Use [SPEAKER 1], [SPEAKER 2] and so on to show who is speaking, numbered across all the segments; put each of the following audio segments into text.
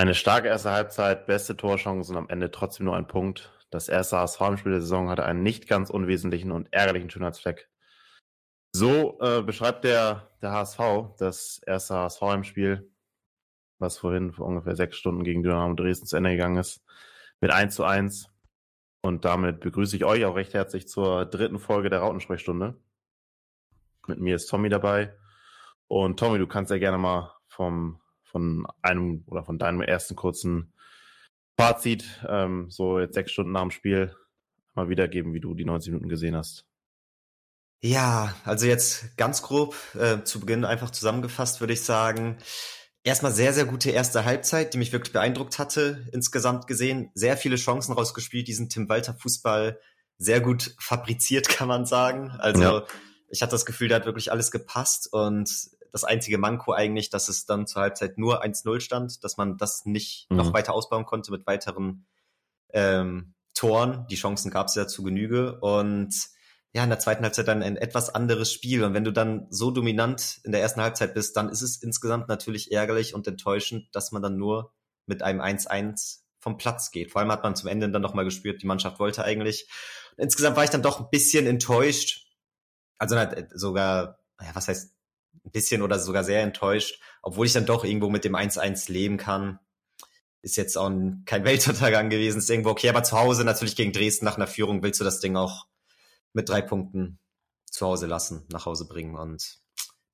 [SPEAKER 1] Eine starke erste Halbzeit, beste Torchancen, am Ende trotzdem nur ein Punkt. Das erste HSV-Spiel der Saison hatte einen nicht ganz unwesentlichen und ärgerlichen Schönheitsfleck. So äh, beschreibt der, der HSV das erste HSV-Spiel, was vorhin vor ungefähr sechs Stunden gegen Dynamo Dresden zu Ende gegangen ist, mit 1 zu 1. Und damit begrüße ich euch auch recht herzlich zur dritten Folge der Rautensprechstunde. Mit mir ist Tommy dabei. Und Tommy, du kannst ja gerne mal vom, von einem oder von deinem ersten kurzen Fazit, ähm, so jetzt sechs Stunden nach dem Spiel, mal wiedergeben, wie du die 90 Minuten gesehen hast.
[SPEAKER 2] Ja, also jetzt ganz grob äh, zu Beginn einfach zusammengefasst würde ich sagen, erstmal sehr, sehr gute erste Halbzeit, die mich wirklich beeindruckt hatte, insgesamt gesehen. Sehr viele Chancen rausgespielt, diesen Tim Walter Fußball sehr gut fabriziert, kann man sagen. Also ja. ich hatte das Gefühl, da hat wirklich alles gepasst und das einzige Manko eigentlich, dass es dann zur Halbzeit nur 1-0 stand, dass man das nicht mhm. noch weiter ausbauen konnte mit weiteren ähm, Toren. Die Chancen gab es ja zu Genüge und ja, in der zweiten Halbzeit dann ein etwas anderes Spiel. Und wenn du dann so dominant in der ersten Halbzeit bist, dann ist es insgesamt natürlich ärgerlich und enttäuschend, dass man dann nur mit einem 1-1 vom Platz geht. Vor allem hat man zum Ende dann nochmal gespürt, die Mannschaft wollte eigentlich. Insgesamt war ich dann doch ein bisschen enttäuscht. Also sogar, ja, was heißt ein bisschen oder sogar sehr enttäuscht, obwohl ich dann doch irgendwo mit dem 1-1 leben kann. Ist jetzt auch kein Weltuntergang gewesen, ist irgendwo okay, aber zu Hause natürlich gegen Dresden nach einer Führung willst du das Ding auch mit drei Punkten zu Hause lassen, nach Hause bringen und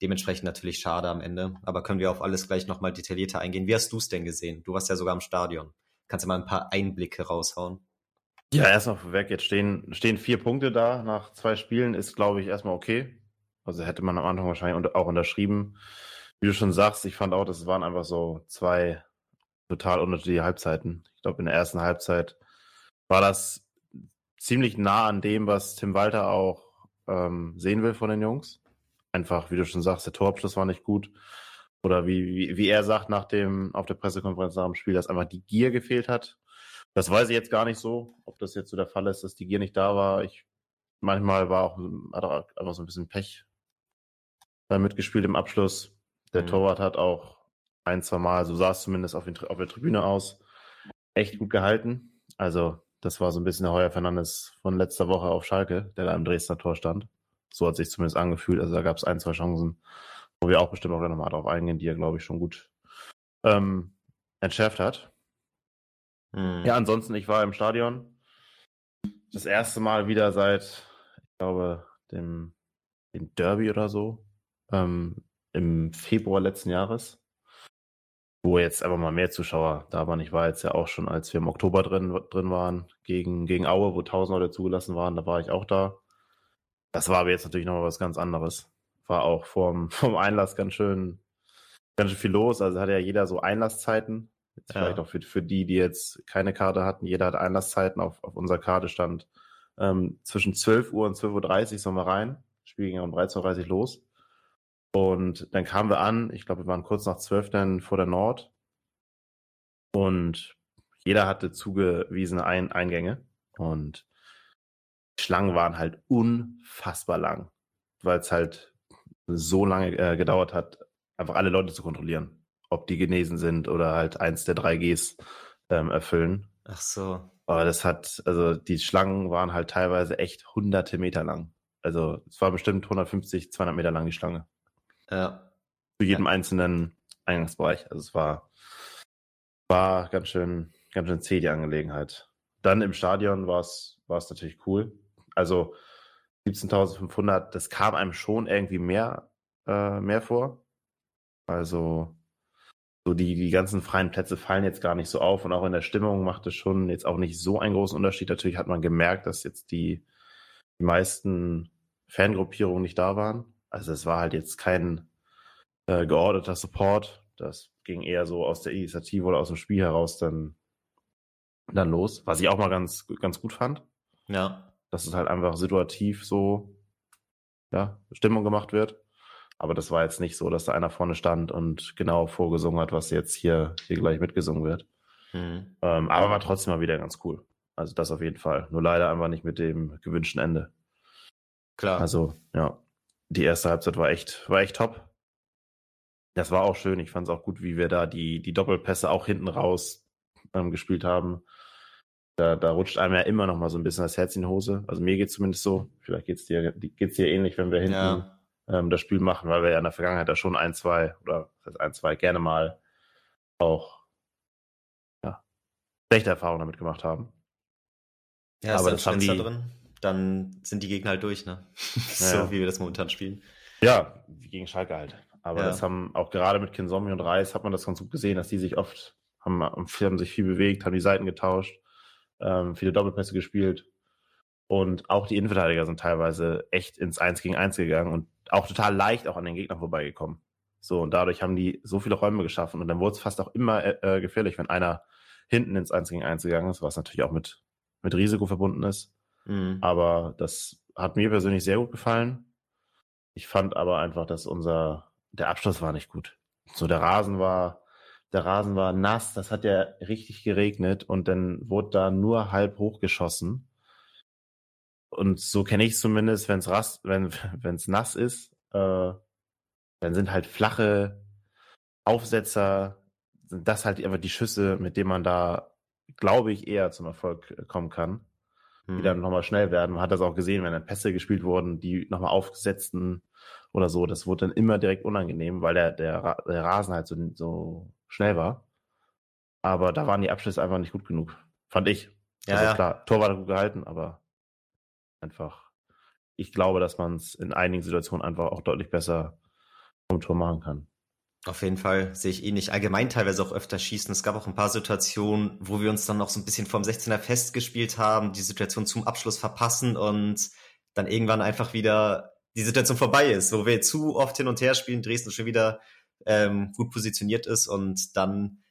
[SPEAKER 2] dementsprechend natürlich schade am Ende. Aber können wir auf alles gleich nochmal detaillierter eingehen. Wie hast du es denn gesehen? Du warst ja sogar im Stadion. Kannst du mal ein paar Einblicke raushauen?
[SPEAKER 1] Ja, erstmal vorweg, jetzt stehen, stehen vier Punkte da nach zwei Spielen, ist glaube ich erstmal okay. Also hätte man am Anfang wahrscheinlich auch unterschrieben. Wie du schon sagst, ich fand auch, das waren einfach so zwei total unterschiedliche Halbzeiten. Ich glaube, in der ersten Halbzeit war das ziemlich nah an dem, was Tim Walter auch ähm, sehen will von den Jungs. Einfach, wie du schon sagst, der Torabschluss war nicht gut. Oder wie, wie, wie er sagt nach dem, auf der Pressekonferenz nach dem Spiel, dass einfach die Gier gefehlt hat. Das weiß ich jetzt gar nicht so, ob das jetzt so der Fall ist, dass die Gier nicht da war. Ich, manchmal war auch, einfach so ein bisschen Pech da mitgespielt im Abschluss. Der mhm. Torwart hat auch ein, zwei Mal, so sah es zumindest auf, den, auf der Tribüne aus, echt gut gehalten. Also, das war so ein bisschen der Heuer Fernandes von letzter Woche auf Schalke, der da im Dresdner Tor stand. So hat sich zumindest angefühlt. Also, da gab es ein, zwei Chancen, wo wir auch bestimmt auch nochmal drauf eingehen, die er, glaube ich, schon gut ähm, entschärft hat. Mhm. Ja, ansonsten, ich war im Stadion. Das erste Mal wieder seit, ich glaube, dem, dem Derby oder so ähm, im Februar letzten Jahres, wo jetzt einfach mal mehr Zuschauer da waren. Ich war jetzt ja auch schon, als wir im Oktober drin, drin waren, gegen, gegen Aue, wo tausend Leute zugelassen waren, da war ich auch da. Das war aber jetzt natürlich nochmal was ganz anderes. War auch vom, vom Einlass ganz schön, ganz schön viel los. Also hatte ja jeder so Einlasszeiten. Jetzt ja. Vielleicht auch für, für die, die jetzt keine Karte hatten. Jeder hat Einlasszeiten. Auf, auf unserer Karte stand ähm, zwischen 12 Uhr und 12.30 Uhr sollen wir rein. Spiel ging um 13.30 Uhr los. Und dann kamen wir an, ich glaube, wir waren kurz nach zwölf dann vor der Nord. Und jeder hatte zugewiesene Ein Eingänge. Und die Schlangen waren halt unfassbar lang, weil es halt so lange äh, gedauert hat, einfach alle Leute zu kontrollieren, ob die genesen sind oder halt eins der drei Gs ähm, erfüllen.
[SPEAKER 2] Ach so.
[SPEAKER 1] Aber das hat, also die Schlangen waren halt teilweise echt hunderte Meter lang. Also es war bestimmt 150, 200 Meter lang die Schlange. Ja. Zu jedem ja. einzelnen Eingangsbereich. Also es war, war ganz schön, ganz schön zäh die Angelegenheit. Dann im Stadion war es, war es natürlich cool. Also 17.500, das kam einem schon irgendwie mehr, äh, mehr vor. Also so die, die ganzen freien Plätze fallen jetzt gar nicht so auf und auch in der Stimmung macht es schon jetzt auch nicht so einen großen Unterschied. Natürlich hat man gemerkt, dass jetzt die, die meisten Fangruppierungen nicht da waren. Also es war halt jetzt kein äh, geordneter Support. Das ging eher so aus der Initiative oder aus dem Spiel heraus dann, dann los. Was ich auch mal ganz, ganz gut fand.
[SPEAKER 2] Ja.
[SPEAKER 1] Dass es halt einfach situativ so, ja, Stimmung gemacht wird. Aber das war jetzt nicht so, dass da einer vorne stand und genau vorgesungen hat, was jetzt hier, hier gleich mitgesungen wird. Mhm. Ähm, aber war trotzdem mal wieder ganz cool. Also das auf jeden Fall. Nur leider einfach nicht mit dem gewünschten Ende.
[SPEAKER 2] Klar.
[SPEAKER 1] Also, ja die erste Halbzeit war echt, war echt top. Das war auch schön. Ich fand es auch gut, wie wir da die, die Doppelpässe auch hinten raus ähm, gespielt haben. Da, da rutscht einem ja immer noch mal so ein bisschen das Herz in die Hose. Also mir geht zumindest so. Vielleicht geht's dir, geht's dir ähnlich, wenn wir hinten ja. ähm, das Spiel machen, weil wir ja in der Vergangenheit da schon ein, zwei oder das heißt ein, zwei gerne mal auch ja, schlechte Erfahrungen damit gemacht haben.
[SPEAKER 2] Ja, aber das haben die drin. Dann sind die Gegner halt durch, ne? so ja. wie wir das momentan spielen.
[SPEAKER 1] Ja, wie gegen Schalke halt. Aber ja. das haben auch gerade mit Kinsomi und Reis hat man das ganz gut gesehen, dass die sich oft haben, haben sich viel bewegt, haben die Seiten getauscht, ähm, viele Doppelpässe gespielt. Und auch die Innenverteidiger sind teilweise echt ins Eins gegen Eins gegangen und auch total leicht auch an den Gegnern vorbeigekommen. So, und dadurch haben die so viele Räume geschaffen und dann wurde es fast auch immer äh, gefährlich, wenn einer hinten ins Eins gegen Eins gegangen ist, was natürlich auch mit, mit Risiko verbunden ist. Mhm. Aber das hat mir persönlich sehr gut gefallen. Ich fand aber einfach, dass unser der Abschluss war nicht gut. So, der Rasen war, der Rasen war nass, das hat ja richtig geregnet und dann wurde da nur halb hochgeschossen. Und so kenne ich zumindest, wenn's rast, wenn wenn's nass ist, äh, dann sind halt flache Aufsetzer, sind das halt einfach die Schüsse, mit denen man da, glaube ich, eher zum Erfolg kommen kann. Die dann mhm. nochmal schnell werden. Man hat das auch gesehen, wenn dann Pässe gespielt wurden, die nochmal aufgesetzten oder so. Das wurde dann immer direkt unangenehm, weil der, der, der Rasen halt so, so schnell war. Aber da waren die Abschlüsse einfach nicht gut genug. Fand ich. Ja, also ja. klar, Tor war gut gehalten, aber einfach, ich glaube, dass man es in einigen Situationen einfach auch deutlich besser vom Tor machen kann.
[SPEAKER 2] Auf jeden Fall sehe ich ähnlich. Allgemein teilweise auch öfter schießen. Es gab auch ein paar Situationen, wo wir uns dann noch so ein bisschen vom 16er festgespielt haben, die Situation zum Abschluss verpassen und dann irgendwann einfach wieder die Situation vorbei ist, wo wir zu oft hin und her spielen, Dresden schon wieder ähm, gut positioniert ist und dann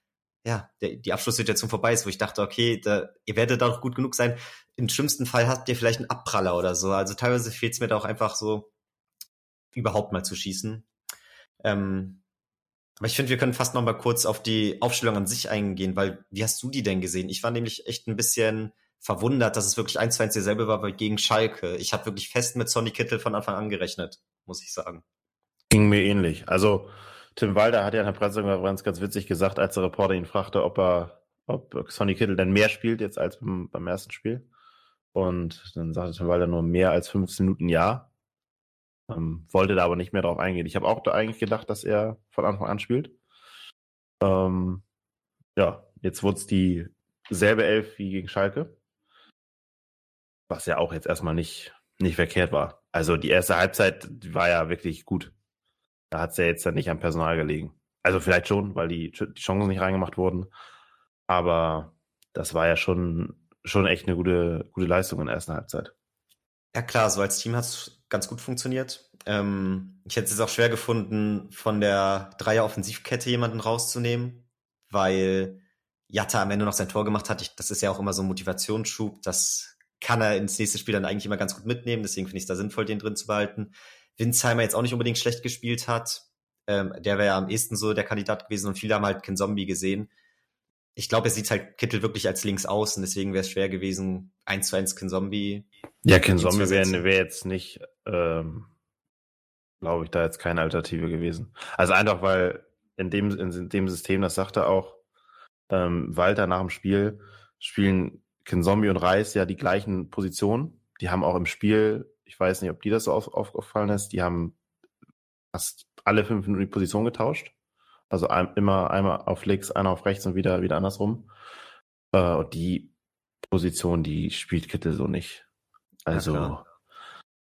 [SPEAKER 2] ja, der, die Abschlusssituation vorbei ist, wo ich dachte, okay, da, ihr werdet da auch gut genug sein. Im schlimmsten Fall habt ihr vielleicht einen Abpraller oder so. Also teilweise fehlt es mir da auch einfach so, überhaupt mal zu schießen. Ähm, aber ich finde, wir können fast noch mal kurz auf die Aufstellung an sich eingehen, weil wie hast du die denn gesehen? Ich war nämlich echt ein bisschen verwundert, dass es wirklich eins zu eins dieselbe war gegen Schalke. Ich habe wirklich fest mit Sonny Kittel von Anfang an gerechnet, muss ich sagen.
[SPEAKER 1] Ging mir ähnlich. Also Tim Walder hat ja in der Pressekonferenz ganz witzig gesagt, als der Reporter ihn fragte, ob er, ob Sonny Kittel denn mehr spielt jetzt als beim, beim ersten Spiel. Und dann sagte Tim Walder nur mehr als 15 Minuten ja. Ähm, wollte da aber nicht mehr drauf eingehen. Ich habe auch da eigentlich gedacht, dass er von Anfang an spielt. Ähm, ja, jetzt wurde es dieselbe Elf wie gegen Schalke. Was ja auch jetzt erstmal nicht, nicht verkehrt war. Also die erste Halbzeit war ja wirklich gut. Da hat es ja jetzt dann nicht am Personal gelegen. Also vielleicht schon, weil die, die Chancen nicht reingemacht wurden. Aber das war ja schon, schon echt eine gute, gute Leistung in der ersten Halbzeit.
[SPEAKER 2] Ja klar, so als Team es ganz gut funktioniert. Ähm, ich hätte es auch schwer gefunden, von der Dreier-Offensivkette jemanden rauszunehmen, weil Jatta am Ende noch sein Tor gemacht hat. Ich, das ist ja auch immer so ein Motivationsschub. Das kann er ins nächste Spiel dann eigentlich immer ganz gut mitnehmen. Deswegen finde ich es da sinnvoll, den drin zu behalten. Winsheimer jetzt auch nicht unbedingt schlecht gespielt hat. Ähm, der wäre ja am ehesten so der Kandidat gewesen und viele haben halt kein Zombie gesehen. Ich glaube, er sieht halt Kittel wirklich als links außen, deswegen wäre es schwer gewesen, eins zu eins Ken Zombie.
[SPEAKER 1] Ja, Ken Zombie wäre wär jetzt nicht, ähm, glaube ich, da jetzt keine Alternative gewesen. Also einfach, weil in dem, in dem System, das sagte auch ähm, Walter nach dem Spiel, spielen Ken Zombie und Reis ja die gleichen Positionen. Die haben auch im Spiel ich weiß nicht, ob dir das so auf, aufgefallen ist, die haben fast alle fünf Minuten die Position getauscht. Also ein, immer einmal auf links, einer auf rechts und wieder, wieder andersrum. Äh, und die Position, die spielt Kittel so nicht. Also, ja,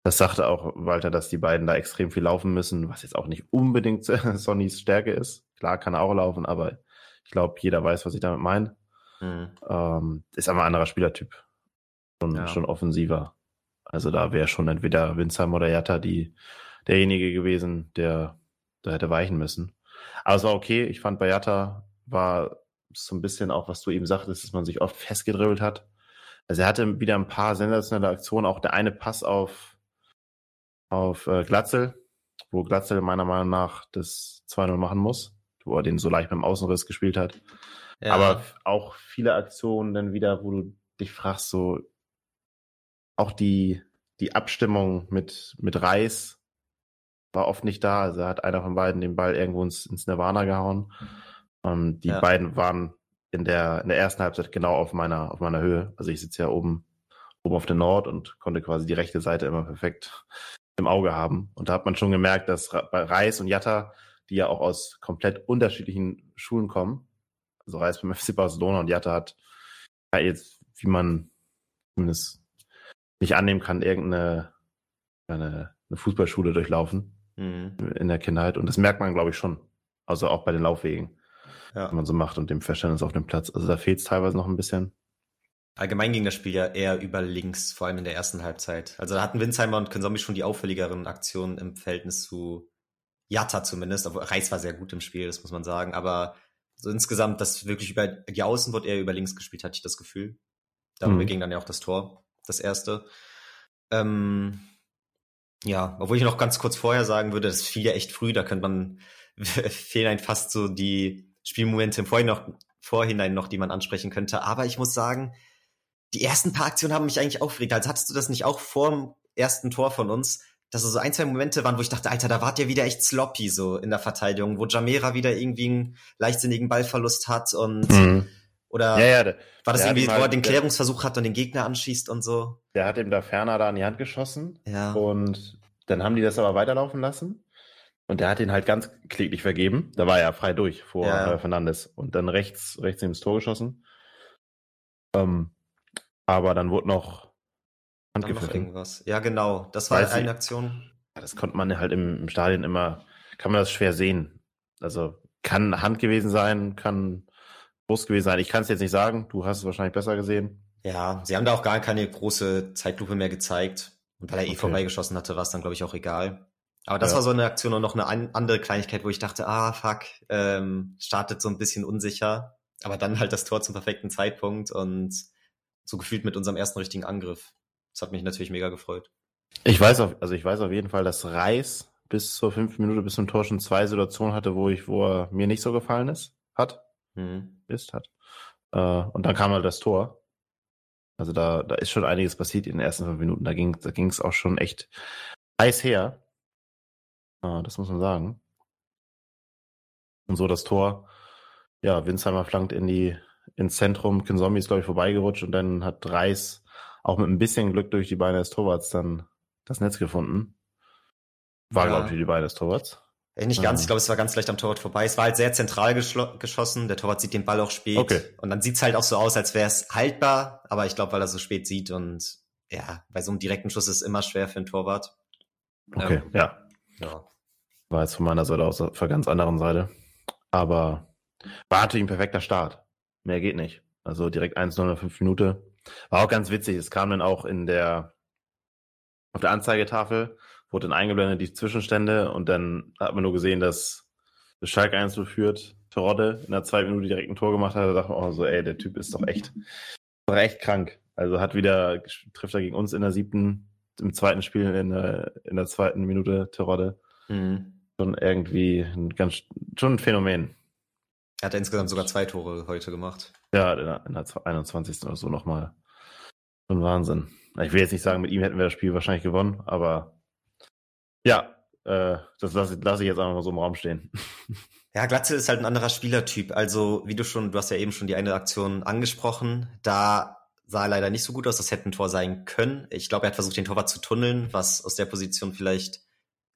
[SPEAKER 1] das sagte auch Walter, dass die beiden da extrem viel laufen müssen, was jetzt auch nicht unbedingt Sonnys Stärke ist. Klar kann er auch laufen, aber ich glaube, jeder weiß, was ich damit meine. Mhm. Ähm, ist aber ein anderer Spielertyp. Schon, ja. schon offensiver. Also da wäre schon entweder Winzheim oder Jatta die, derjenige gewesen, der da hätte weichen müssen. Aber es war okay. Ich fand bei Jatta war so ein bisschen auch, was du eben sagtest, dass man sich oft festgedribbelt hat. Also er hatte wieder ein paar sensationelle Aktionen. Auch der eine Pass auf, auf äh, Glatzel, wo Glatzel meiner Meinung nach das 2-0 machen muss, wo er den so leicht beim Außenriss gespielt hat. Ja. Aber auch viele Aktionen dann wieder, wo du dich fragst, so, auch die, die Abstimmung mit, mit Reis war oft nicht da. Also hat einer von beiden den Ball irgendwo ins, ins Nirvana gehauen. Und die
[SPEAKER 2] Ja.
[SPEAKER 1] beiden waren in der, in der ersten Halbzeit genau auf meiner, auf meiner Höhe. Also ich sitze ja oben, oben auf der Nord und konnte quasi die rechte Seite immer perfekt im Auge haben. Und da hat man schon gemerkt, dass bei Reis und Jatta, die ja auch aus komplett unterschiedlichen Schulen kommen, also Reis beim FC Barcelona und Jatta hat ja jetzt, wie man zumindest nicht annehmen kann, irgendeine eine, eine Fußballschule durchlaufen
[SPEAKER 2] Mhm.
[SPEAKER 1] in der Kindheit. Und das merkt man, glaube ich, schon. Also auch bei den Laufwegen,
[SPEAKER 2] Ja.
[SPEAKER 1] wenn man so macht und dem Verständnis auf dem Platz. Also da fehlt es teilweise noch ein bisschen.
[SPEAKER 2] Allgemein ging das Spiel ja eher über links, vor allem in der ersten Halbzeit. Also da hatten Winsheimer und Konsomi schon die auffälligeren Aktionen im Verhältnis zu Jatta zumindest. Obwohl Reis war sehr gut im Spiel, das muss man sagen. Aber so insgesamt, dass wirklich über die Außen wird eher über links gespielt, hatte ich das Gefühl. Darüber
[SPEAKER 1] Mhm.
[SPEAKER 2] ging dann ja auch das Tor, das erste. Ähm, ja, obwohl ich noch ganz kurz vorher sagen würde, das fiel ja echt früh, da könnte man, fehlen einem fast so die Spielmomente im Vorhinein noch, Vorhinein noch, die man ansprechen könnte. Aber ich muss sagen, die ersten paar Aktionen haben mich eigentlich aufgeregt. Also hattest du das nicht auch vor dem ersten Tor von uns, dass es so ein, zwei Momente waren, wo ich dachte, Alter, da wart ihr wieder echt sloppy so in der Verteidigung, wo Jamera wieder irgendwie einen leichtsinnigen Ballverlust hat und oder
[SPEAKER 1] Ja, ja, der,
[SPEAKER 2] war das irgendwie,
[SPEAKER 1] ihm
[SPEAKER 2] wo
[SPEAKER 1] halt-
[SPEAKER 2] er den Klärungsversuch hat und den Gegner anschießt und so?
[SPEAKER 1] der hat ihm da ferner da in die Hand geschossen
[SPEAKER 2] Ja.
[SPEAKER 1] und dann haben die das aber weiterlaufen lassen. Und der hat ihn halt ganz kläglich vergeben. Da war er frei durch vor
[SPEAKER 2] Ja.
[SPEAKER 1] äh, Fernandes und dann rechts, rechts ins Tor geschossen. Ähm, aber dann wurde noch handgepfiffen.
[SPEAKER 2] irgendwas. Ja, genau. Das war
[SPEAKER 1] Weiß
[SPEAKER 2] eine
[SPEAKER 1] ich-
[SPEAKER 2] Aktion.
[SPEAKER 1] Das konnte man halt im, im Stadion immer, kann man das schwer sehen. Also kann Hand gewesen sein, kann Brust gewesen sein. Ich kann es jetzt nicht sagen. Du hast es wahrscheinlich besser gesehen.
[SPEAKER 2] Ja, sie haben da auch gar keine große Zeitlupe mehr gezeigt. Und weil er eh
[SPEAKER 1] Okay.
[SPEAKER 2] vorbeigeschossen hatte, war es dann, glaube ich, auch egal. Aber das
[SPEAKER 1] Ja.
[SPEAKER 2] war so eine Aktion und noch eine an andere Kleinigkeit, wo ich dachte, ah, fuck, ähm, startet so ein bisschen unsicher. Aber dann halt das Tor zum perfekten Zeitpunkt und so gefühlt mit unserem ersten richtigen Angriff. Das hat mich natürlich mega gefreut.
[SPEAKER 1] Ich weiß auf, also ich weiß auf jeden Fall, dass Reis bis zur fünften Minute bis zum Tor schon zwei Situationen hatte, wo ich, wo er mir nicht so gefallen ist, hat,
[SPEAKER 2] Mhm.
[SPEAKER 1] ist, hat. Äh, und dann kam halt das Tor. Also da, da ist schon einiges passiert in den ersten fünf Minuten. Da ging, da ging es auch schon echt heiß her. Äh, das muss man sagen. Und so das Tor. Ja, Winsheimer flankt in die, ins Zentrum. Kinzombie ist, glaube ich, vorbeigerutscht und dann hat Reis auch mit ein bisschen Glück durch die Beine des Torwarts dann das Netz gefunden. War,
[SPEAKER 2] Ja.
[SPEAKER 1] glaube ich, die Beine des Torwarts.
[SPEAKER 2] Äh, Nicht ganz,
[SPEAKER 1] Ah.
[SPEAKER 2] ich glaube, es war ganz leicht am Torwart vorbei. Es war halt sehr zentral geschossen. Der Torwart sieht den Ball auch spät.
[SPEAKER 1] Okay.
[SPEAKER 2] Und dann sieht's halt auch so aus, als wäre es haltbar. Aber ich glaube, weil er so spät sieht und ja, bei so einem direkten Schuss ist es immer schwer für einen Torwart.
[SPEAKER 1] Okay,
[SPEAKER 2] Ähm,
[SPEAKER 1] ja.
[SPEAKER 2] Ja.
[SPEAKER 1] War jetzt von meiner Seite aus auf der ganz anderen Seite. Aber war natürlich ein perfekter Start. Mehr geht nicht. Also direkt 1-0 in der 5 Minute. War auch ganz witzig. Es kam dann auch in der, auf der Anzeigetafel, wurde dann eingeblendet die Zwischenstände und dann hat man nur gesehen, dass das Schalke 1 führt. Terodde in der zweiten Minute direkt ein Tor gemacht hat. Da dachte man auch so, ey, der Typ ist doch echt, doch echt krank. Also hat wieder, trifft er gegen uns in der siebten, im zweiten Spiel in der, in der zweiten Minute Terodde
[SPEAKER 2] Mhm.
[SPEAKER 1] schon irgendwie ein ganz schon ein Phänomen.
[SPEAKER 2] Er hat insgesamt sogar zwei Tore heute gemacht.
[SPEAKER 1] Ja, in der, in der 21. oder so nochmal. Schon Wahnsinn. Ich will jetzt nicht sagen, mit ihm hätten wir das Spiel wahrscheinlich gewonnen, aber ja, äh, das lasse lass ich jetzt einfach mal so im Raum stehen.
[SPEAKER 2] Ja, Glatze ist halt ein anderer Spielertyp. Also, wie du schon, du hast ja eben schon die eine Aktion angesprochen. Da sah er leider nicht so gut aus. Das hätte ein Tor sein können. Ich glaube, er hat versucht, den Torwart zu tunneln, was aus der Position vielleicht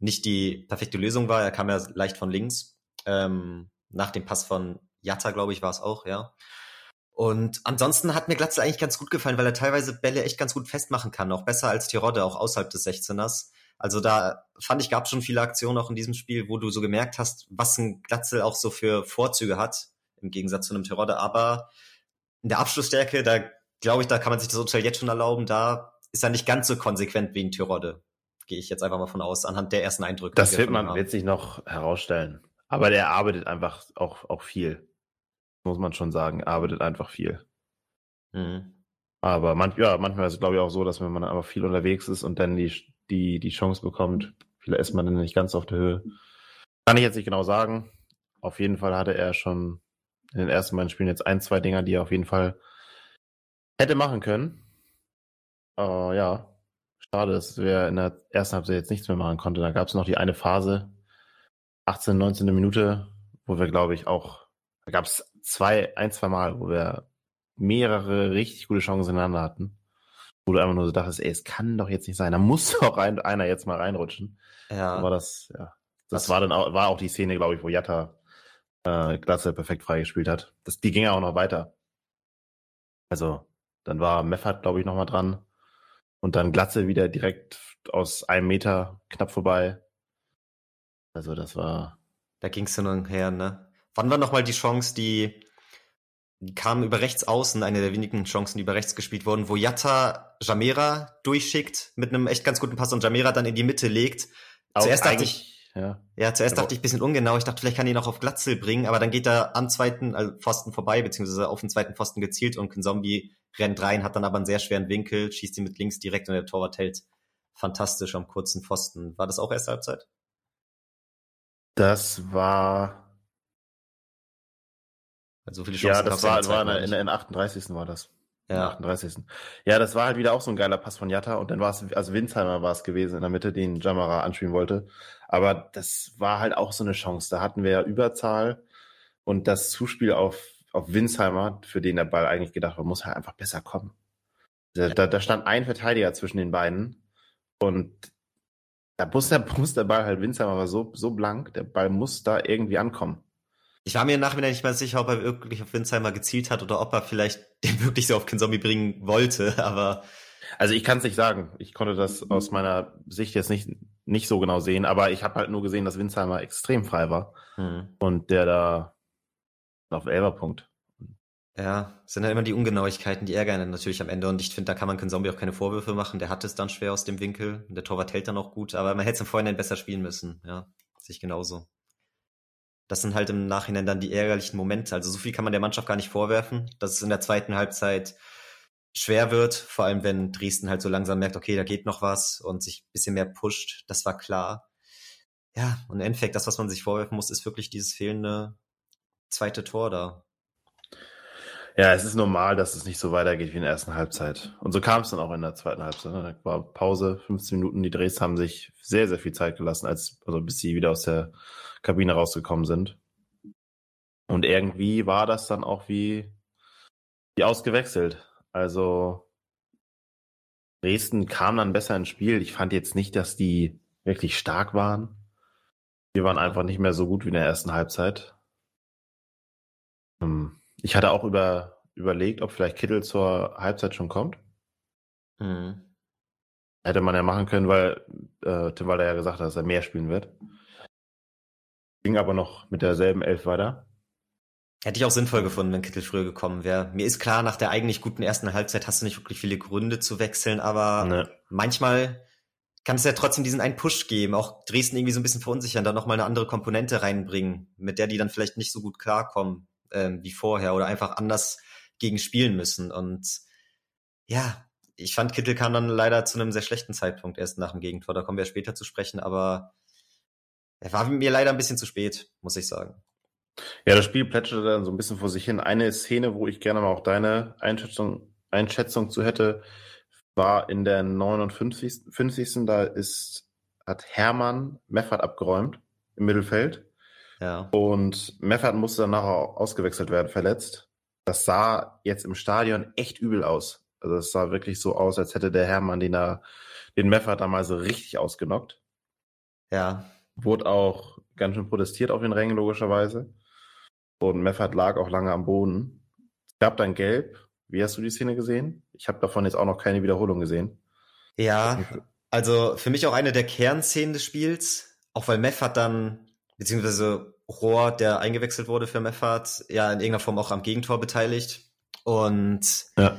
[SPEAKER 2] nicht die perfekte Lösung war. Er kam ja leicht von links. Ähm, nach dem Pass von Jatta, glaube ich, war es auch, ja. Und ansonsten hat mir Glatze eigentlich ganz gut gefallen, weil er teilweise Bälle echt ganz gut festmachen kann. Auch besser als Tirode, auch außerhalb des 16ers. Also da fand ich, gab schon viele Aktionen auch in diesem Spiel, wo du so gemerkt hast, was ein Glatzel auch so für Vorzüge hat, im Gegensatz zu einem Tirode. Aber in der Abschlussstärke, da glaube ich, da kann man sich das Urteil jetzt schon erlauben, da ist er nicht ganz so konsequent wie ein Tirode. Gehe ich jetzt einfach mal von aus, anhand der ersten Eindrücke.
[SPEAKER 1] Das wird man
[SPEAKER 2] haben.
[SPEAKER 1] wird sich noch herausstellen. Aber der arbeitet einfach auch, auch viel. Muss man schon sagen, arbeitet einfach viel.
[SPEAKER 2] Mhm.
[SPEAKER 1] Aber manch, ja, manchmal ist es, glaube ich, auch so, dass wenn man einfach viel unterwegs ist und dann die, die, die Chance bekommt, vielleicht ist man dann nicht ganz auf der Höhe. Kann ich jetzt nicht genau sagen. Auf jeden Fall hatte er schon in den ersten beiden Spielen jetzt ein, zwei Dinger, die er auf jeden Fall hätte machen können. Äh, ja, schade, dass wir in der ersten Halbzeit jetzt nichts mehr machen konnten. Da gab es noch die eine Phase, 18, 19. Minute, wo wir, glaube ich, auch, da gab es zwei, ein, zwei Mal, wo wir mehrere richtig gute Chancen ineinander hatten. Wo du einfach nur so dachtest, ey, es kann doch jetzt nicht sein. Da muss doch ein, einer jetzt mal reinrutschen. Ja. Aber das, ja. Das war dann auch, war auch die Szene, glaube ich, wo Jatta äh, Glatze perfekt freigespielt hat. Das, die ging ja auch noch weiter. Also, dann war Meffert, glaube ich, nochmal dran. Und dann Glatze wieder direkt aus einem Meter knapp vorbei. Also, das war.
[SPEAKER 2] Da ging es hin und her, ne? Wann war nochmal die Chance, die kam über rechts außen, eine der wenigen Chancen, die über rechts gespielt wurden, wo Jatta Jamera durchschickt mit einem echt ganz guten Pass und Jamera dann in die Mitte legt. Zuerst dachte ich, ja. Ja, zuerst dachte ich ein bisschen ungenau. Ich dachte, vielleicht kann die noch auf Glatzel bringen, aber dann geht er am zweiten also Pfosten vorbei, beziehungsweise auf den zweiten Pfosten gezielt und Zombie rennt rein, hat dann aber einen sehr schweren Winkel, schießt ihn mit links direkt und der Torwart hält fantastisch am kurzen Pfosten. War das auch erste Halbzeit?
[SPEAKER 1] Das war.
[SPEAKER 2] Also viele
[SPEAKER 1] Chancen ja, das war, war in, in, in der 38. war das. Ja. 38. Ja, das war halt wieder auch so ein geiler Pass von Jatta und dann war es, also Winsheimer war es gewesen in der Mitte, den Jamara anspielen wollte. Aber das war halt auch so eine Chance. Da hatten wir ja Überzahl und das Zuspiel auf, auf Winsheimer, für den der Ball eigentlich gedacht war, muss halt einfach besser kommen. Da, da, da stand ein Verteidiger zwischen den beiden und da muss der, muss der Ball halt, Winsheimer war so, so blank, der Ball muss da irgendwie ankommen.
[SPEAKER 2] Ich war mir im Nachhinein nicht mal sicher, ob er wirklich auf Winsheimer gezielt hat oder ob er vielleicht den wirklich so auf Kinzombie bringen wollte, aber.
[SPEAKER 1] Also ich kann es nicht sagen. Ich konnte das aus meiner Sicht jetzt nicht, nicht so genau sehen, aber ich habe halt nur gesehen, dass Winsheimer extrem frei war hm. und der da auf Elberpunkt.
[SPEAKER 2] Ja, sind ja immer die Ungenauigkeiten, die ärgern natürlich am Ende. Und ich finde, da kann man Kinzombie auch keine Vorwürfe machen. Der hat es dann schwer aus dem Winkel. Der Torwart hält dann auch gut, aber man hätte es im Vorhinein besser spielen müssen. Ja, sich genauso das sind halt im Nachhinein dann die ärgerlichen Momente. Also so viel kann man der Mannschaft gar nicht vorwerfen, dass es in der zweiten Halbzeit schwer wird, vor allem wenn Dresden halt so langsam merkt, okay, da geht noch was und sich ein bisschen mehr pusht, das war klar. Ja, und im Endeffekt, das, was man sich vorwerfen muss, ist wirklich dieses fehlende zweite Tor da.
[SPEAKER 1] Ja, es ist normal, dass es nicht so weitergeht wie in der ersten Halbzeit. Und so kam es dann auch in der zweiten Halbzeit. Da war Pause, 15 Minuten. Die Dresden haben sich sehr, sehr viel Zeit gelassen, als, also bis sie wieder aus der Kabine rausgekommen sind. Und irgendwie war das dann auch wie, wie ausgewechselt. Also Dresden kam dann besser ins Spiel. Ich fand jetzt nicht, dass die wirklich stark waren. Die waren einfach nicht mehr so gut wie in der ersten Halbzeit. Hm. Ich hatte auch über, überlegt, ob vielleicht Kittel zur Halbzeit schon kommt. Mhm. Hätte man ja machen können, weil äh, Tim Walder ja gesagt hat, dass er mehr spielen wird. Ging aber noch mit derselben Elf weiter.
[SPEAKER 2] Hätte ich auch sinnvoll gefunden, wenn Kittel früher gekommen wäre. Mir ist klar, nach der eigentlich guten ersten Halbzeit hast du nicht wirklich viele Gründe zu wechseln, aber nee. manchmal kann es ja trotzdem diesen einen Push geben, auch Dresden irgendwie so ein bisschen verunsichern, da nochmal eine andere Komponente reinbringen, mit der die dann vielleicht nicht so gut klarkommen ähm, wie vorher oder einfach anders gegen spielen müssen. Und ja, ich fand, Kittel kam dann leider zu einem sehr schlechten Zeitpunkt erst nach dem Gegentor. Da kommen wir später zu sprechen, aber er war mir leider ein bisschen zu spät, muss ich sagen.
[SPEAKER 1] Ja, das Spiel plätscherte dann so ein bisschen vor sich hin. Eine Szene, wo ich gerne mal auch deine Einschätzung, Einschätzung zu hätte, war in der 59. 50. Da ist, hat Hermann Meffert abgeräumt im Mittelfeld. Ja. Und Meffert musste danach auch ausgewechselt werden, verletzt. Das sah jetzt im Stadion echt übel aus. Also es sah wirklich so aus, als hätte der Hermann den, da, den Meffert da mal so richtig ausgenockt.
[SPEAKER 2] Ja.
[SPEAKER 1] Wurde auch ganz schön protestiert auf den Rängen, logischerweise. Und Meffert lag auch lange am Boden. Es gab dann Gelb. Wie hast du die Szene gesehen? Ich habe davon jetzt auch noch keine Wiederholung gesehen.
[SPEAKER 2] Ja, also für mich auch eine der Kernszenen des Spiels. Auch weil Meffert dann, beziehungsweise Rohr, der eingewechselt wurde für Meffert, ja in irgendeiner Form auch am Gegentor beteiligt. Und ja,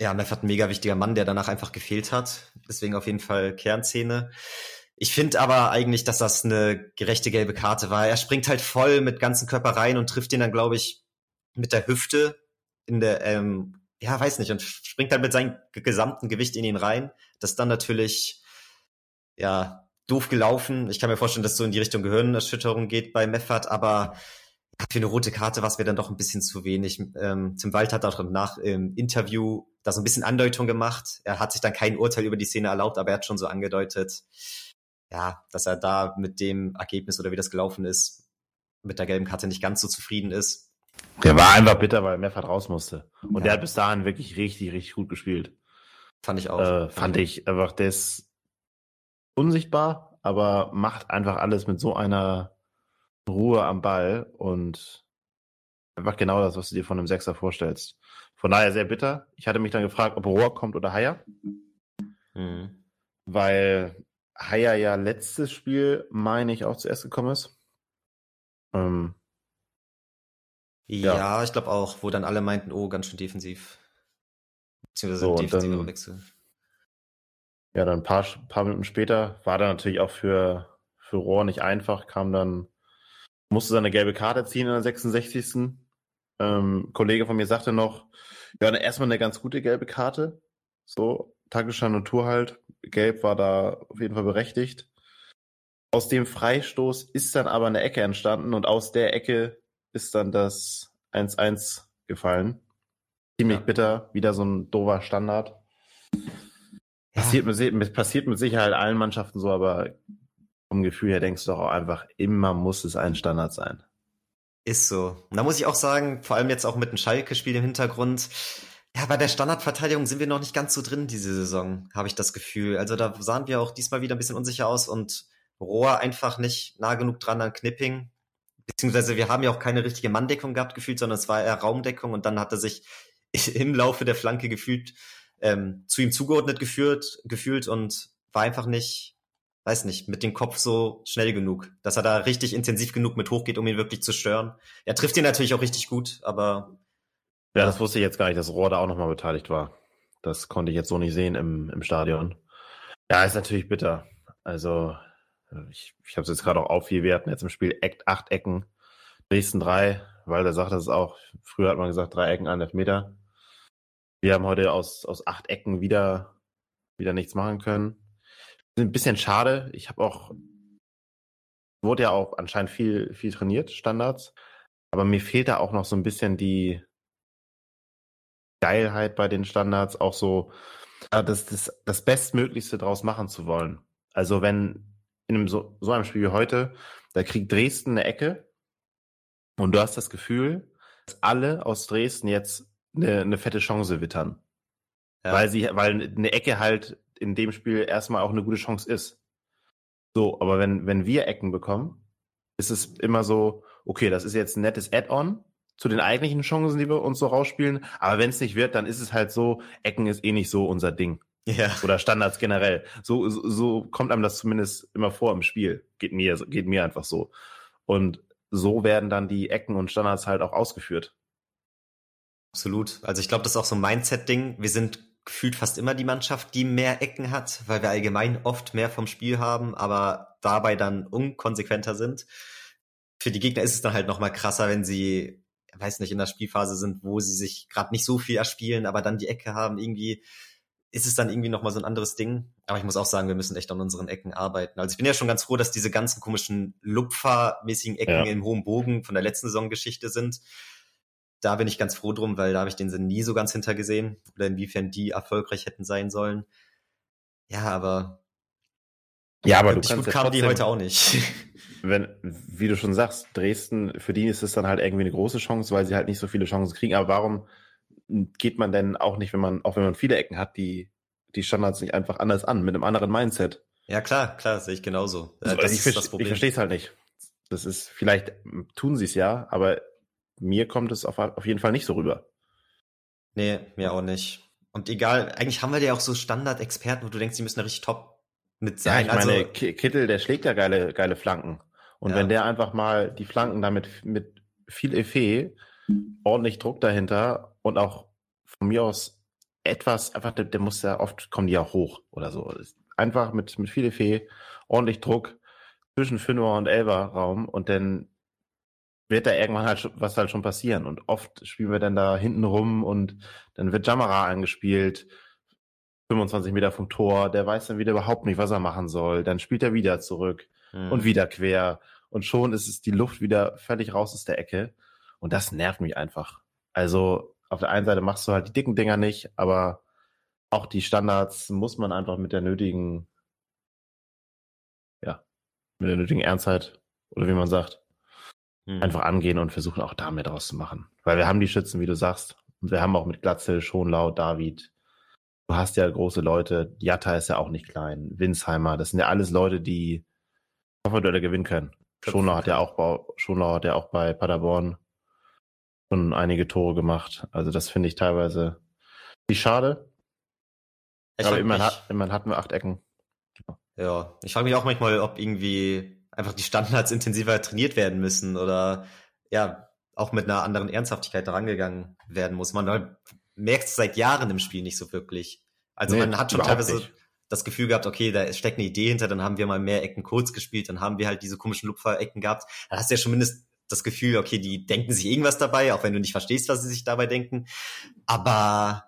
[SPEAKER 2] ja Meffert ein mega wichtiger Mann, der danach einfach gefehlt hat. Deswegen auf jeden Fall Kernszene. Ich finde aber eigentlich, dass das eine gerechte gelbe Karte war. Er springt halt voll mit ganzen Körper rein und trifft ihn dann, glaube ich, mit der Hüfte in der, ähm, ja, weiß nicht, und springt halt mit seinem gesamten Gewicht in ihn rein. Das ist dann natürlich, ja, doof gelaufen. Ich kann mir vorstellen, dass so in die Richtung Gehirnerschütterung geht bei Meffert, aber für eine rote Karte war es mir dann doch ein bisschen zu wenig. Ähm, Tim Wald hat auch nach im Interview da so ein bisschen Andeutung gemacht. Er hat sich dann kein Urteil über die Szene erlaubt, aber er hat schon so angedeutet, ja, dass er da mit dem Ergebnis oder wie das gelaufen ist, mit der gelben Karte nicht ganz so zufrieden ist.
[SPEAKER 1] Der war einfach bitter, weil er mehrfach raus musste. Und ja. der hat bis dahin wirklich richtig, richtig gut gespielt.
[SPEAKER 2] Fand ich auch.
[SPEAKER 1] Äh, fand ich einfach, der ist unsichtbar, aber macht einfach alles mit so einer Ruhe am Ball und einfach genau das, was du dir von einem Sechser vorstellst. Von daher sehr bitter. Ich hatte mich dann gefragt, ob Rohr kommt oder Haier. Mhm. Weil Haier ja letztes Spiel, meine ich, auch zuerst gekommen ist.
[SPEAKER 2] Ähm, ja, ja, ich glaube auch, wo dann alle meinten, oh, ganz schön defensiv.
[SPEAKER 1] Beziehungsweise so, defensiver Wechsel. Ja, dann ein paar, paar Minuten später war dann natürlich auch für, für Rohr nicht einfach, kam dann, musste seine gelbe Karte ziehen in der 66. Ähm, Kollege von mir sagte noch, ja, erstmal eine ganz gute gelbe Karte. So, taktischer Natur halt. Gelb war da auf jeden Fall berechtigt. Aus dem Freistoß ist dann aber eine Ecke entstanden und aus der Ecke ist dann das 1-1 gefallen. Ziemlich ja. bitter, wieder so ein doofer Standard. Ja. Passiert, mit, passiert mit Sicherheit allen Mannschaften so, aber vom Gefühl her denkst du doch auch einfach, immer muss es ein Standard sein.
[SPEAKER 2] Ist so. Und da muss ich auch sagen, vor allem jetzt auch mit dem Schalke-Spiel im Hintergrund, ja, bei der Standardverteidigung sind wir noch nicht ganz so drin diese Saison, habe ich das Gefühl. Also da sahen wir auch diesmal wieder ein bisschen unsicher aus und Rohr einfach nicht nah genug dran an Knipping. Beziehungsweise wir haben ja auch keine richtige Manndeckung gehabt gefühlt, sondern es war eher Raumdeckung und dann hat er sich im Laufe der Flanke gefühlt ähm, zu ihm zugeordnet geführt, gefühlt und war einfach nicht, weiß nicht, mit dem Kopf so schnell genug, dass er da richtig intensiv genug mit hochgeht, um ihn wirklich zu stören. Er trifft ihn natürlich auch richtig gut, aber
[SPEAKER 1] ja, das wusste ich jetzt gar nicht, dass Rohr da auch nochmal beteiligt war. Das konnte ich jetzt so nicht sehen im, im Stadion. Ja, ist natürlich bitter. Also, ich, ich habe es jetzt gerade auch auf, wir hatten jetzt im Spiel Act, acht Ecken, Dresden drei, weil der sagt, das ist auch, früher hat man gesagt, drei Ecken, ein Meter. Wir haben heute aus, aus acht Ecken wieder, wieder nichts machen können. Ein bisschen schade. Ich habe auch, wurde ja auch anscheinend viel, viel trainiert, Standards. Aber mir fehlt da auch noch so ein bisschen die, Geilheit bei den Standards, auch so äh, das, das, das Bestmöglichste draus machen zu wollen. Also wenn in einem so, so einem Spiel wie heute, da kriegt Dresden eine Ecke und du hast das Gefühl, dass alle aus Dresden jetzt eine, eine fette Chance wittern. Ja. Weil sie, weil eine Ecke halt in dem Spiel erstmal auch eine gute Chance ist. So, aber wenn, wenn wir Ecken bekommen, ist es immer so, okay, das ist jetzt ein nettes Add-on, zu den eigentlichen Chancen, die wir uns so rausspielen. Aber wenn es nicht wird, dann ist es halt so, Ecken ist eh nicht so unser Ding. Ja. Oder Standards generell. So, so, so kommt einem das zumindest immer vor im Spiel. Geht mir, geht mir einfach so. Und so werden dann die Ecken und Standards halt auch ausgeführt.
[SPEAKER 2] Absolut. Also ich glaube, das ist auch so ein Mindset-Ding. Wir sind gefühlt fast immer die Mannschaft, die mehr Ecken hat, weil wir allgemein oft mehr vom Spiel haben, aber dabei dann unkonsequenter sind. Für die Gegner ist es dann halt nochmal krasser, wenn sie weiß nicht, in der Spielphase sind, wo sie sich gerade nicht so viel erspielen, aber dann die Ecke haben, irgendwie ist es dann irgendwie nochmal so ein anderes Ding. Aber ich muss auch sagen, wir müssen echt an unseren Ecken arbeiten. Also ich bin ja schon ganz froh, dass diese ganzen komischen Lupfer-mäßigen Ecken ja. im hohen Bogen von der letzten Saisongeschichte sind. Da bin ich ganz froh drum, weil da habe ich den Sinn nie so ganz hintergesehen oder inwiefern die erfolgreich hätten sein sollen. Ja, aber
[SPEAKER 1] ja, aber du kannst gut ja kamen die heute auch nicht. wenn, wie du schon sagst, Dresden, für die ist es dann halt irgendwie eine große Chance, weil sie halt nicht so viele Chancen kriegen. Aber warum geht man denn auch nicht, wenn man, auch wenn man viele Ecken hat, die, die Standards nicht einfach anders an, mit einem anderen Mindset?
[SPEAKER 2] Ja, klar, klar, sehe ich genauso.
[SPEAKER 1] Also, das ich, ist das Problem. ich verstehe es halt nicht. Das ist, vielleicht tun sie es ja, aber mir kommt es auf, auf jeden Fall nicht so rüber.
[SPEAKER 2] Nee, mir auch nicht. Und egal, eigentlich haben wir ja auch so Standard-Experten, wo du denkst, die müssen richtig top mit sein.
[SPEAKER 1] Ja, ich meine, also, Kittel, der schlägt ja geile, geile Flanken. Und ja. wenn der einfach mal die Flanken damit mit viel Effet, ordentlich Druck dahinter und auch von mir aus etwas, einfach, der, der muss ja oft, kommen die ja hoch oder so. Einfach mit, mit viel Effet, ordentlich Druck zwischen Fünfer und Elfer Raum und dann wird da irgendwann halt was halt schon passieren. Und oft spielen wir dann da hinten rum und dann wird Jamara angespielt, 25 Meter vom Tor, der weiß dann wieder überhaupt nicht, was er machen soll. Dann spielt er wieder zurück mhm. und wieder quer. und schon ist es die Luft wieder völlig raus aus der Ecke. Und das nervt mich einfach. Also auf der einen Seite machst du halt die dicken Dinger nicht, aber auch die Standards muss man einfach mit der nötigen, ja, mit der nötigen Ernstheit oder wie man sagt, hm. einfach angehen und versuchen auch damit draus zu machen. Weil wir haben die Schützen, wie du sagst, und wir haben auch mit Glatzel, Schonlau, David, du hast ja große Leute, Jatta ist ja auch nicht klein, Winsheimer, das sind ja alles Leute, die Kopfballduelle gewinnen können. Schonlau hat ja auch, Schonlau hat ja auch bei Paderborn schon einige Tore gemacht. Also das finde ich teilweise wie schade. Ich Aber immerhin, hat, immerhin hatten wir acht Ecken.
[SPEAKER 2] Ja, ich frage mich auch manchmal, ob irgendwie einfach die Standards intensiver trainiert werden müssen oder ja, auch mit einer anderen Ernsthaftigkeit herangegangen werden muss. Man merkt es seit Jahren im Spiel nicht so wirklich. Also nee, man hat schon teilweise nicht. das Gefühl gehabt, okay, da steckt eine Idee hinter, dann haben wir mal mehr Ecken kurz gespielt, dann haben wir halt diese komischen Lupfer-Ecken gehabt. Da hast du ja schon mindestens das Gefühl, okay, die denken sich irgendwas dabei, auch wenn du nicht verstehst, was sie sich dabei denken. Aber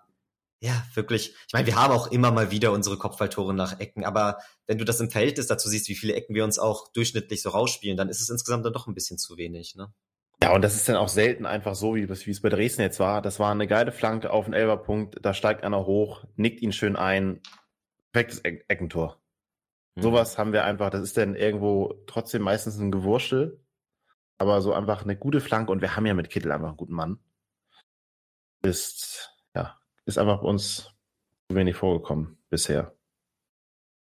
[SPEAKER 2] ja, wirklich. Ich meine, wir haben auch immer mal wieder unsere Kopfballtore nach Ecken, aber wenn du das im Verhältnis dazu siehst, wie viele Ecken wir uns auch durchschnittlich so rausspielen, dann ist es insgesamt dann doch ein bisschen zu wenig, ne?
[SPEAKER 1] Ja, und das ist dann auch selten einfach so, wie, wie es bei Dresden jetzt war. Das war eine geile Flanke auf den Elberpunkt, da steigt einer hoch, nickt ihn schön ein, perfektes e Eckentor. Mhm. Sowas haben wir einfach, das ist dann irgendwo trotzdem meistens ein Gewurstel, aber so einfach eine gute Flanke und wir haben ja mit Kittel einfach einen guten Mann. Ist, ja, ist einfach bei uns zu wenig vorgekommen bisher.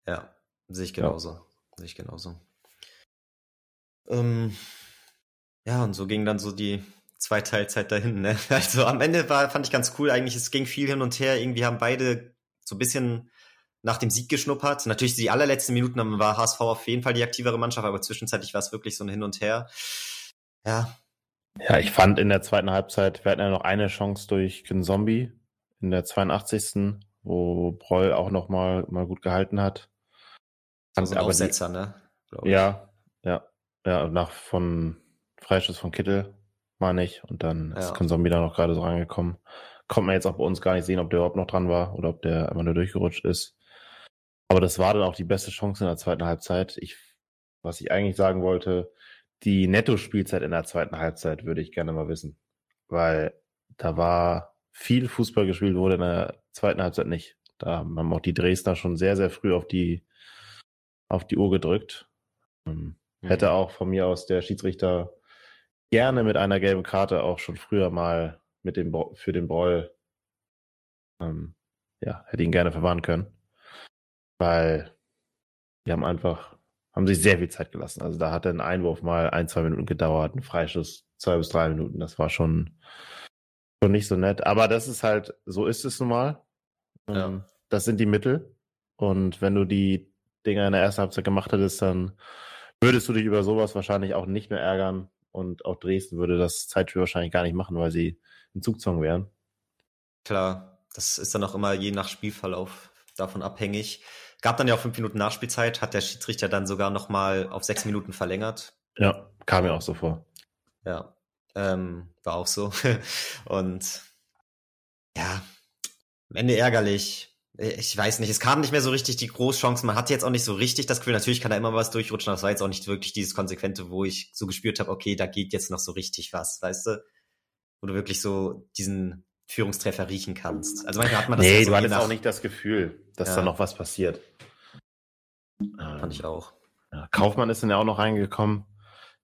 [SPEAKER 2] Ja, sehe ich genauso. Ja. Sehe ich genauso. Ähm, ja, und so ging dann so die zweite Teilzeit dahin. Ne? Also am Ende war, fand ich ganz cool eigentlich, es ging viel hin und her. Irgendwie haben beide so ein bisschen nach dem Sieg geschnuppert. Natürlich die allerletzten Minuten war HSV auf jeden Fall die aktivere Mannschaft, aber zwischenzeitlich war es wirklich so ein Hin und Her. Ja.
[SPEAKER 1] Ja, ich fand in der zweiten Halbzeit, wir hatten ja noch eine Chance durch Zombie in der 82. wo Broll auch noch mal, mal gut gehalten hat.
[SPEAKER 2] Also ein Aufsetzer, die, ne?
[SPEAKER 1] Ja, ja, ja, nach von Freischuss von Kittel, meine ich. Und dann ja. ist Konzombie da noch gerade so rangekommen. Kommt man jetzt auch bei uns gar nicht sehen, ob der überhaupt noch dran war oder ob der einfach nur durchgerutscht ist. Aber das war dann auch die beste Chance in der zweiten Halbzeit. Ich, was ich eigentlich sagen wollte, die Netto-Spielzeit in der zweiten Halbzeit würde ich gerne mal wissen. Weil da war viel Fußball gespielt wurde in der zweiten Halbzeit nicht. Da haben auch die Dresdner schon sehr, sehr früh auf die, auf die Uhr gedrückt. Ähm, mhm. Hätte auch von mir aus der Schiedsrichter gerne mit einer gelben Karte auch schon früher mal mit dem für den Broll ähm, ja, hätte ihn gerne verwahren können. Weil die haben einfach, haben sich sehr viel Zeit gelassen. Also da hat ein Einwurf mal ein, zwei Minuten gedauert, ein Freischuss zwei bis drei Minuten. Das war schon, schon nicht so nett. Aber das ist halt, so ist es nun mal. Ja. Ähm, das sind die Mittel. Und wenn du die Dinger in der ersten Halbzeit gemacht hättest, dann würdest du dich über sowas wahrscheinlich auch nicht mehr ärgern. Und auch Dresden würde das Zeitspiel wahrscheinlich gar nicht machen, weil sie im Zugzwang wären.
[SPEAKER 2] Klar, das ist dann auch immer je nach Spielverlauf davon abhängig. Gab dann ja auch fünf Minuten Nachspielzeit, hat der Schiedsrichter dann sogar nochmal auf sechs Minuten verlängert.
[SPEAKER 1] Ja, kam mir auch so vor.
[SPEAKER 2] Ja, ähm, war auch so. Und ja, am Ende ärgerlich. Ich weiß nicht, es kam nicht mehr so richtig die Großchance. Man hatte jetzt auch nicht so richtig das Gefühl, natürlich kann da immer was durchrutschen, aber es war jetzt auch nicht wirklich dieses Konsequente, wo ich so gespürt habe, okay, da geht jetzt noch so richtig was, weißt du? Wo du wirklich so diesen Führungstreffer riechen kannst. Also manchmal hat man
[SPEAKER 1] das Nee, so du hattest nach... auch nicht das Gefühl, dass ja. da noch was passiert.
[SPEAKER 2] Fand ähm, ich auch.
[SPEAKER 1] Ja, Kaufmann ist dann ja auch noch reingekommen.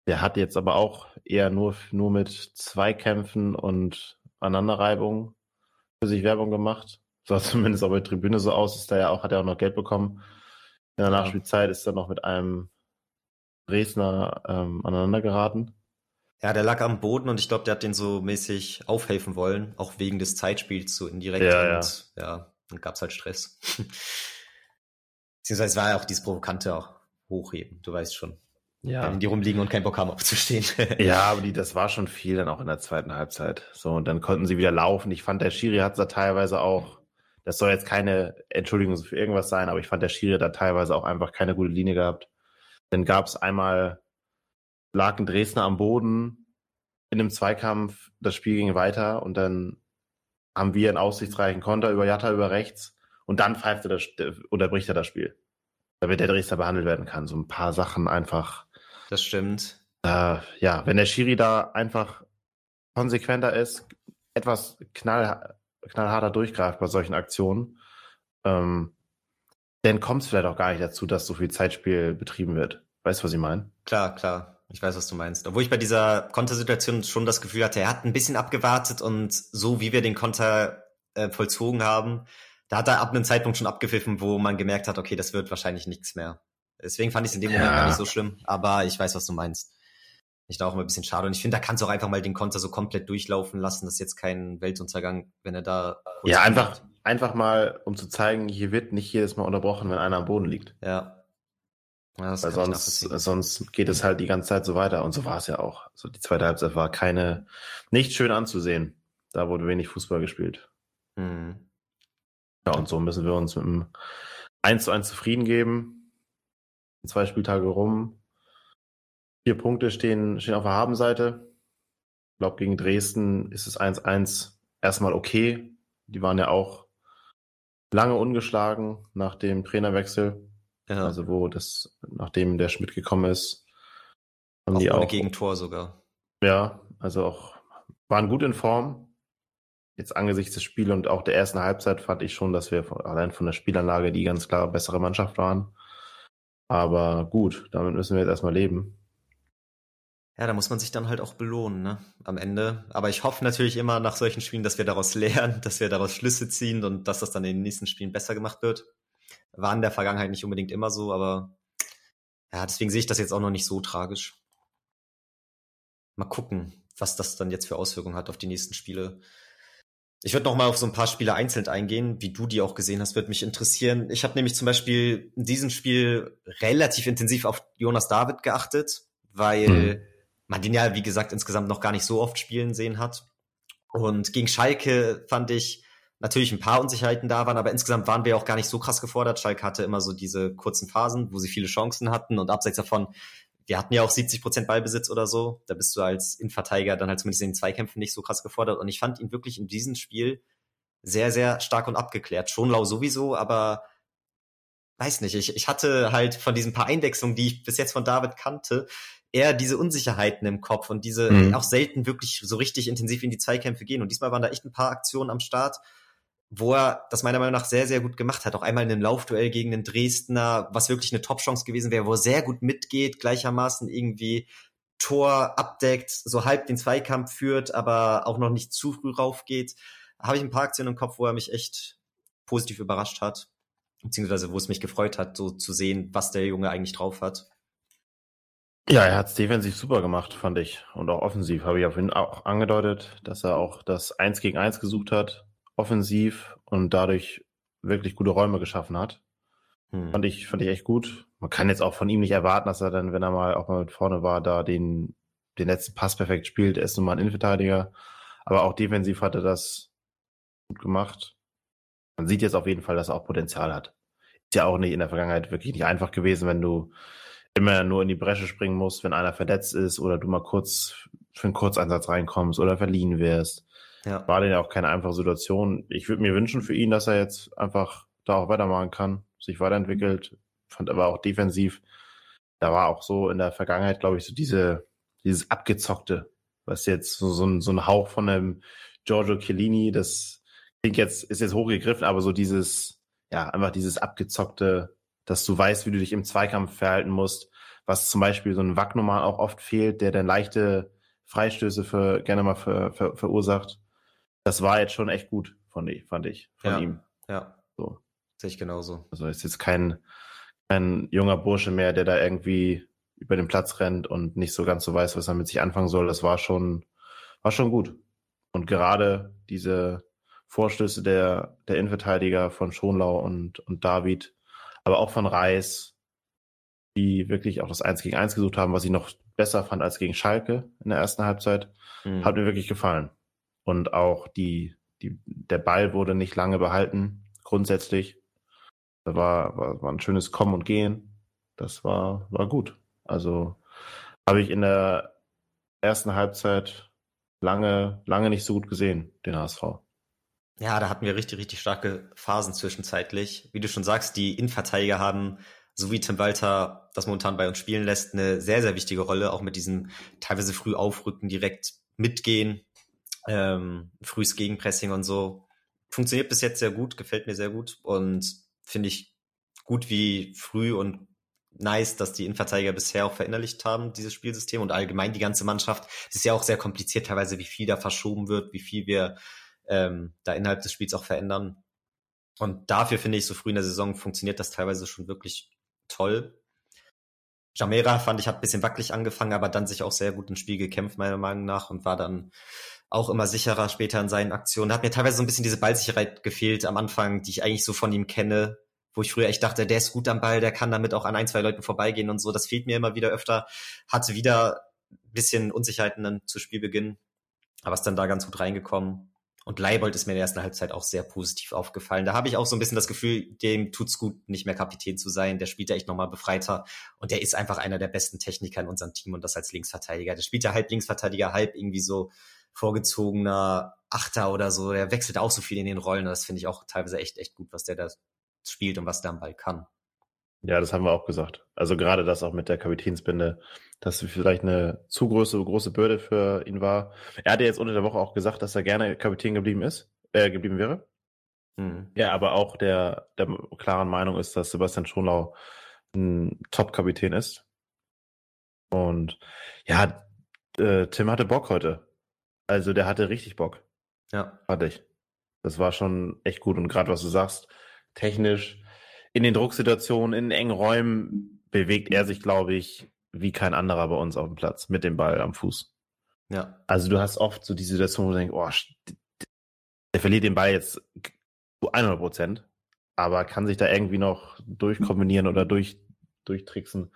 [SPEAKER 1] Der hat jetzt aber auch eher nur, nur mit Zweikämpfen und Aneinanderreibungen für sich Werbung gemacht. Sah zumindest auf der Tribüne so aus, ist da ja auch, hat er auch noch Geld bekommen. In der Nachspielzeit ist er noch mit einem Dresdner ähm, aneinander geraten.
[SPEAKER 2] Ja, der lag am Boden und ich glaube, der hat den so mäßig aufhelfen wollen, auch wegen des Zeitspiels so indirekt. Ja, und ja, ja dann gab's halt Stress. Beziehungsweise war ja auch dieses Provokante auch hochheben, du weißt schon. Ja. Wenn die rumliegen und keinen Bock haben aufzustehen.
[SPEAKER 1] ja, aber die, das war schon viel dann auch in der zweiten Halbzeit. So, und dann konnten sie wieder laufen. Ich fand, der Schiri hat da teilweise auch, das soll jetzt keine Entschuldigung für irgendwas sein, aber ich fand, der Schiri da teilweise auch einfach keine gute Linie gehabt. Dann gab es einmal, lag ein Dresdner am Boden in einem Zweikampf, das Spiel ging weiter und dann haben wir einen aussichtsreichen Konter über Jatta über rechts und dann pfeift er das, unterbricht er das Spiel. Damit der Dresdner behandelt werden kann. So ein paar Sachen einfach
[SPEAKER 2] Das stimmt.
[SPEAKER 1] Äh, ja, wenn der Schiri da einfach konsequenter ist, etwas knall, knallharter durchgreift bei solchen Aktionen, ähm, dann kommt es vielleicht auch gar nicht dazu, dass so viel Zeitspiel betrieben wird. Weißt du, was ich meine?
[SPEAKER 2] Klar, klar. Ich weiß, was du meinst. Obwohl ich bei dieser Kontersituation schon das Gefühl hatte, er hat ein bisschen abgewartet und so wie wir den Konter äh, vollzogen haben, da hat er ab einem Zeitpunkt schon abgepfiffen, wo man gemerkt hat, okay, das wird wahrscheinlich nichts mehr. Deswegen fand ich es in dem Moment ja. gar nicht so schlimm. Aber ich weiß, was du meinst. Ich da auch immer ein bisschen schade. Und ich finde, da kannst du auch einfach mal den Konter so komplett durchlaufen lassen. Das ist jetzt kein Weltuntergang, wenn er da.
[SPEAKER 1] Ja, einfach, einfach mal, um zu zeigen, hier wird nicht jedes Mal unterbrochen, wenn einer am Boden liegt.
[SPEAKER 2] Ja.
[SPEAKER 1] ja Weil sonst, sonst geht es halt die ganze Zeit so weiter. Und so war es ja auch. Also die zweite Halbzeit war keine, nicht schön anzusehen. Da wurde wenig Fußball gespielt. Mhm. Ja, und so müssen wir uns mit einem 1 zu 1 zufrieden geben. Zwei Spieltage rum. Vier Punkte stehen, stehen auf der Habenseite. Ich glaube, gegen Dresden ist es 1-1 erstmal okay. Die waren ja auch lange ungeschlagen nach dem Trainerwechsel. Ja. Also wo das, nachdem der Schmidt gekommen ist,
[SPEAKER 2] haben auch die auch. Gegentor sogar.
[SPEAKER 1] Ja, also auch waren gut in Form. Jetzt angesichts des Spiels und auch der ersten Halbzeit fand ich schon, dass wir allein von der Spielanlage die ganz klar bessere Mannschaft waren. Aber gut, damit müssen wir jetzt erstmal leben.
[SPEAKER 2] Ja, da muss man sich dann halt auch belohnen, ne? Am Ende. Aber ich hoffe natürlich immer nach solchen Spielen, dass wir daraus lernen, dass wir daraus Schlüsse ziehen und dass das dann in den nächsten Spielen besser gemacht wird. War in der Vergangenheit nicht unbedingt immer so, aber ja, deswegen sehe ich das jetzt auch noch nicht so tragisch. Mal gucken, was das dann jetzt für Auswirkungen hat auf die nächsten Spiele. Ich würde noch mal auf so ein paar Spiele einzeln eingehen, wie du die auch gesehen hast, würde mich interessieren. Ich habe nämlich zum Beispiel in diesem Spiel relativ intensiv auf Jonas David geachtet, weil hm man den ja, wie gesagt, insgesamt noch gar nicht so oft spielen sehen hat. Und gegen Schalke fand ich natürlich ein paar Unsicherheiten da waren, aber insgesamt waren wir auch gar nicht so krass gefordert. Schalke hatte immer so diese kurzen Phasen, wo sie viele Chancen hatten und abseits davon, wir hatten ja auch 70 Prozent Ballbesitz oder so. Da bist du als Innenverteidiger dann halt zumindest in den Zweikämpfen nicht so krass gefordert. Und ich fand ihn wirklich in diesem Spiel sehr, sehr stark und abgeklärt. Schon lau sowieso, aber weiß nicht, ich, ich hatte halt von diesen paar Einwechslungen, die ich bis jetzt von David kannte, eher diese Unsicherheiten im Kopf und diese mhm. auch selten wirklich so richtig intensiv in die Zweikämpfe gehen. Und diesmal waren da echt ein paar Aktionen am Start, wo er das meiner Meinung nach sehr, sehr gut gemacht hat. Auch einmal in einem Laufduell gegen den Dresdner, was wirklich eine Top-Chance gewesen wäre, wo er sehr gut mitgeht, gleichermaßen irgendwie Tor abdeckt, so halb den Zweikampf führt, aber auch noch nicht zu früh raufgeht. Habe ich ein paar Aktionen im Kopf, wo er mich echt positiv überrascht hat, beziehungsweise wo es mich gefreut hat, so zu sehen, was der Junge eigentlich drauf hat.
[SPEAKER 1] Ja, er hat es defensiv super gemacht, fand ich. Und auch offensiv habe ich auf ihn auch angedeutet, dass er auch das Eins gegen Eins gesucht hat, offensiv und dadurch wirklich gute Räume geschaffen hat. Hm. Fand ich, fand ich echt gut. Man kann jetzt auch von ihm nicht erwarten, dass er dann, wenn er mal auch mal mit vorne war, da den, den letzten Pass perfekt spielt. Er ist nun mal ein Innenverteidiger. Aber auch defensiv hat er das gut gemacht. Man sieht jetzt auf jeden Fall, dass er auch Potenzial hat. Ist ja auch nicht in der Vergangenheit wirklich nicht einfach gewesen, wenn du immer nur in die Bresche springen musst, wenn einer verletzt ist oder du mal kurz für einen Kurzeinsatz reinkommst oder verliehen wirst. Ja. War denn ja auch keine einfache Situation. Ich würde mir wünschen für ihn, dass er jetzt einfach da auch weitermachen kann, sich weiterentwickelt. Fand aber auch defensiv, da war auch so in der Vergangenheit, glaube ich, so diese, dieses abgezockte, was jetzt so, so, ein, so ein Hauch von einem Giorgio Chiellini, das klingt jetzt, ist jetzt hochgegriffen, aber so dieses, ja, einfach dieses abgezockte, dass du weißt, wie du dich im Zweikampf verhalten musst, was zum Beispiel so ein Wacknummer auch oft fehlt, der dann leichte Freistöße für, gerne mal für, für, verursacht. Das war jetzt schon echt gut, von, fand ich, von
[SPEAKER 2] ja,
[SPEAKER 1] ihm.
[SPEAKER 2] Ja. So. Sehe ich genauso.
[SPEAKER 1] Also ist jetzt kein, kein junger Bursche mehr, der da irgendwie über den Platz rennt und nicht so ganz so weiß, was er mit sich anfangen soll. Das war schon, war schon gut. Und gerade diese Vorstöße der, der Innenverteidiger von Schonlau und, und David aber auch von Reis, die wirklich auch das 1 gegen 1 gesucht haben, was ich noch besser fand als gegen Schalke in der ersten Halbzeit. Mhm. Hat mir wirklich gefallen. Und auch die, die, der Ball wurde nicht lange behalten, grundsätzlich. Da war, war, war ein schönes Kommen und Gehen. Das war, war gut. Also habe ich in der ersten Halbzeit lange, lange nicht so gut gesehen, den HSV.
[SPEAKER 2] Ja, da hatten wir richtig, richtig starke Phasen zwischenzeitlich. Wie du schon sagst, die Innenverteidiger haben so wie Tim Walter das momentan bei uns spielen lässt, eine sehr, sehr wichtige Rolle, auch mit diesem teilweise früh aufrücken, direkt mitgehen, ähm, frühes Gegenpressing und so. Funktioniert bis jetzt sehr gut, gefällt mir sehr gut und finde ich gut, wie früh und nice, dass die Innenverteidiger bisher auch verinnerlicht haben, dieses Spielsystem und allgemein die ganze Mannschaft. Es ist ja auch sehr kompliziert teilweise, wie viel da verschoben wird, wie viel wir ähm, da innerhalb des Spiels auch verändern. Und dafür finde ich, so früh in der Saison funktioniert das teilweise schon wirklich toll. Jamera fand ich, hat ein bisschen wackelig angefangen, aber dann sich auch sehr gut ins Spiel gekämpft, meiner Meinung nach, und war dann auch immer sicherer später in seinen Aktionen. Da hat mir teilweise so ein bisschen diese Ballsicherheit gefehlt am Anfang, die ich eigentlich so von ihm kenne, wo ich früher echt dachte, der ist gut am Ball, der kann damit auch an ein, zwei Leuten vorbeigehen und so. Das fehlt mir immer wieder öfter. Hatte wieder ein bisschen Unsicherheiten dann zu Spielbeginn, aber ist dann da ganz gut reingekommen. Und Leibold ist mir in der ersten Halbzeit auch sehr positiv aufgefallen. Da habe ich auch so ein bisschen das Gefühl, dem tut's gut, nicht mehr Kapitän zu sein. Der spielt ja echt nochmal befreiter. Und der ist einfach einer der besten Techniker in unserem Team und das als Linksverteidiger. Der spielt ja halb Linksverteidiger, halb irgendwie so vorgezogener Achter oder so. Der wechselt auch so viel in den Rollen. Das finde ich auch teilweise echt, echt gut, was der da spielt und was der am Ball kann.
[SPEAKER 1] Ja, das haben wir auch gesagt. Also gerade das auch mit der Kapitänsbinde, dass vielleicht eine zu große, große Bürde für ihn war. Er hatte jetzt unter der Woche auch gesagt, dass er gerne Kapitän geblieben ist, äh, geblieben wäre. Mhm. Ja, aber auch der, der klaren Meinung ist, dass Sebastian Schonlau ein Top-Kapitän ist. Und ja, äh, Tim hatte Bock heute. Also der hatte richtig Bock.
[SPEAKER 2] Ja.
[SPEAKER 1] Hatte ich. Das war schon echt gut. Und gerade was du sagst, technisch, in den Drucksituationen, in engen Räumen bewegt er sich, glaube ich, wie kein anderer bei uns auf dem Platz mit dem Ball am Fuß.
[SPEAKER 2] Ja.
[SPEAKER 1] Also du hast oft so die Situation, wo du denkst, oh, der verliert den Ball jetzt zu 100 Prozent, aber kann sich da irgendwie noch durchkombinieren oder durch, durchtricksen.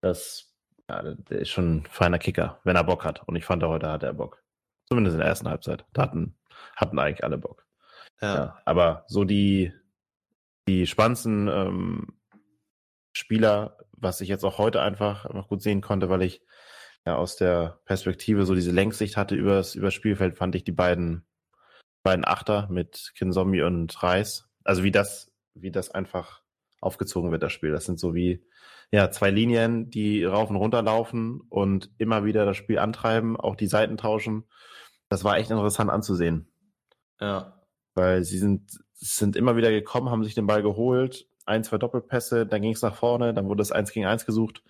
[SPEAKER 1] Das, ja, der ist schon ein feiner Kicker, wenn er Bock hat. Und ich fand, heute hatte er Bock. Zumindest in der ersten Halbzeit. Da hatten, hatten eigentlich alle Bock. Ja. ja aber so die, die spannendsten ähm, Spieler, was ich jetzt auch heute einfach noch gut sehen konnte, weil ich ja aus der Perspektive so diese Längssicht hatte übers, übers Spielfeld, fand ich die beiden, beiden Achter mit Kinzombie und Reis. Also wie das, wie das einfach aufgezogen wird, das Spiel. Das sind so wie, ja, zwei Linien, die rauf und runter laufen und immer wieder das Spiel antreiben, auch die Seiten tauschen. Das war echt interessant anzusehen.
[SPEAKER 2] Ja.
[SPEAKER 1] Weil sie sind sind immer wieder gekommen, haben sich den Ball geholt, ein, zwei Doppelpässe, dann ging es nach vorne, dann wurde es eins gegen eins gesucht.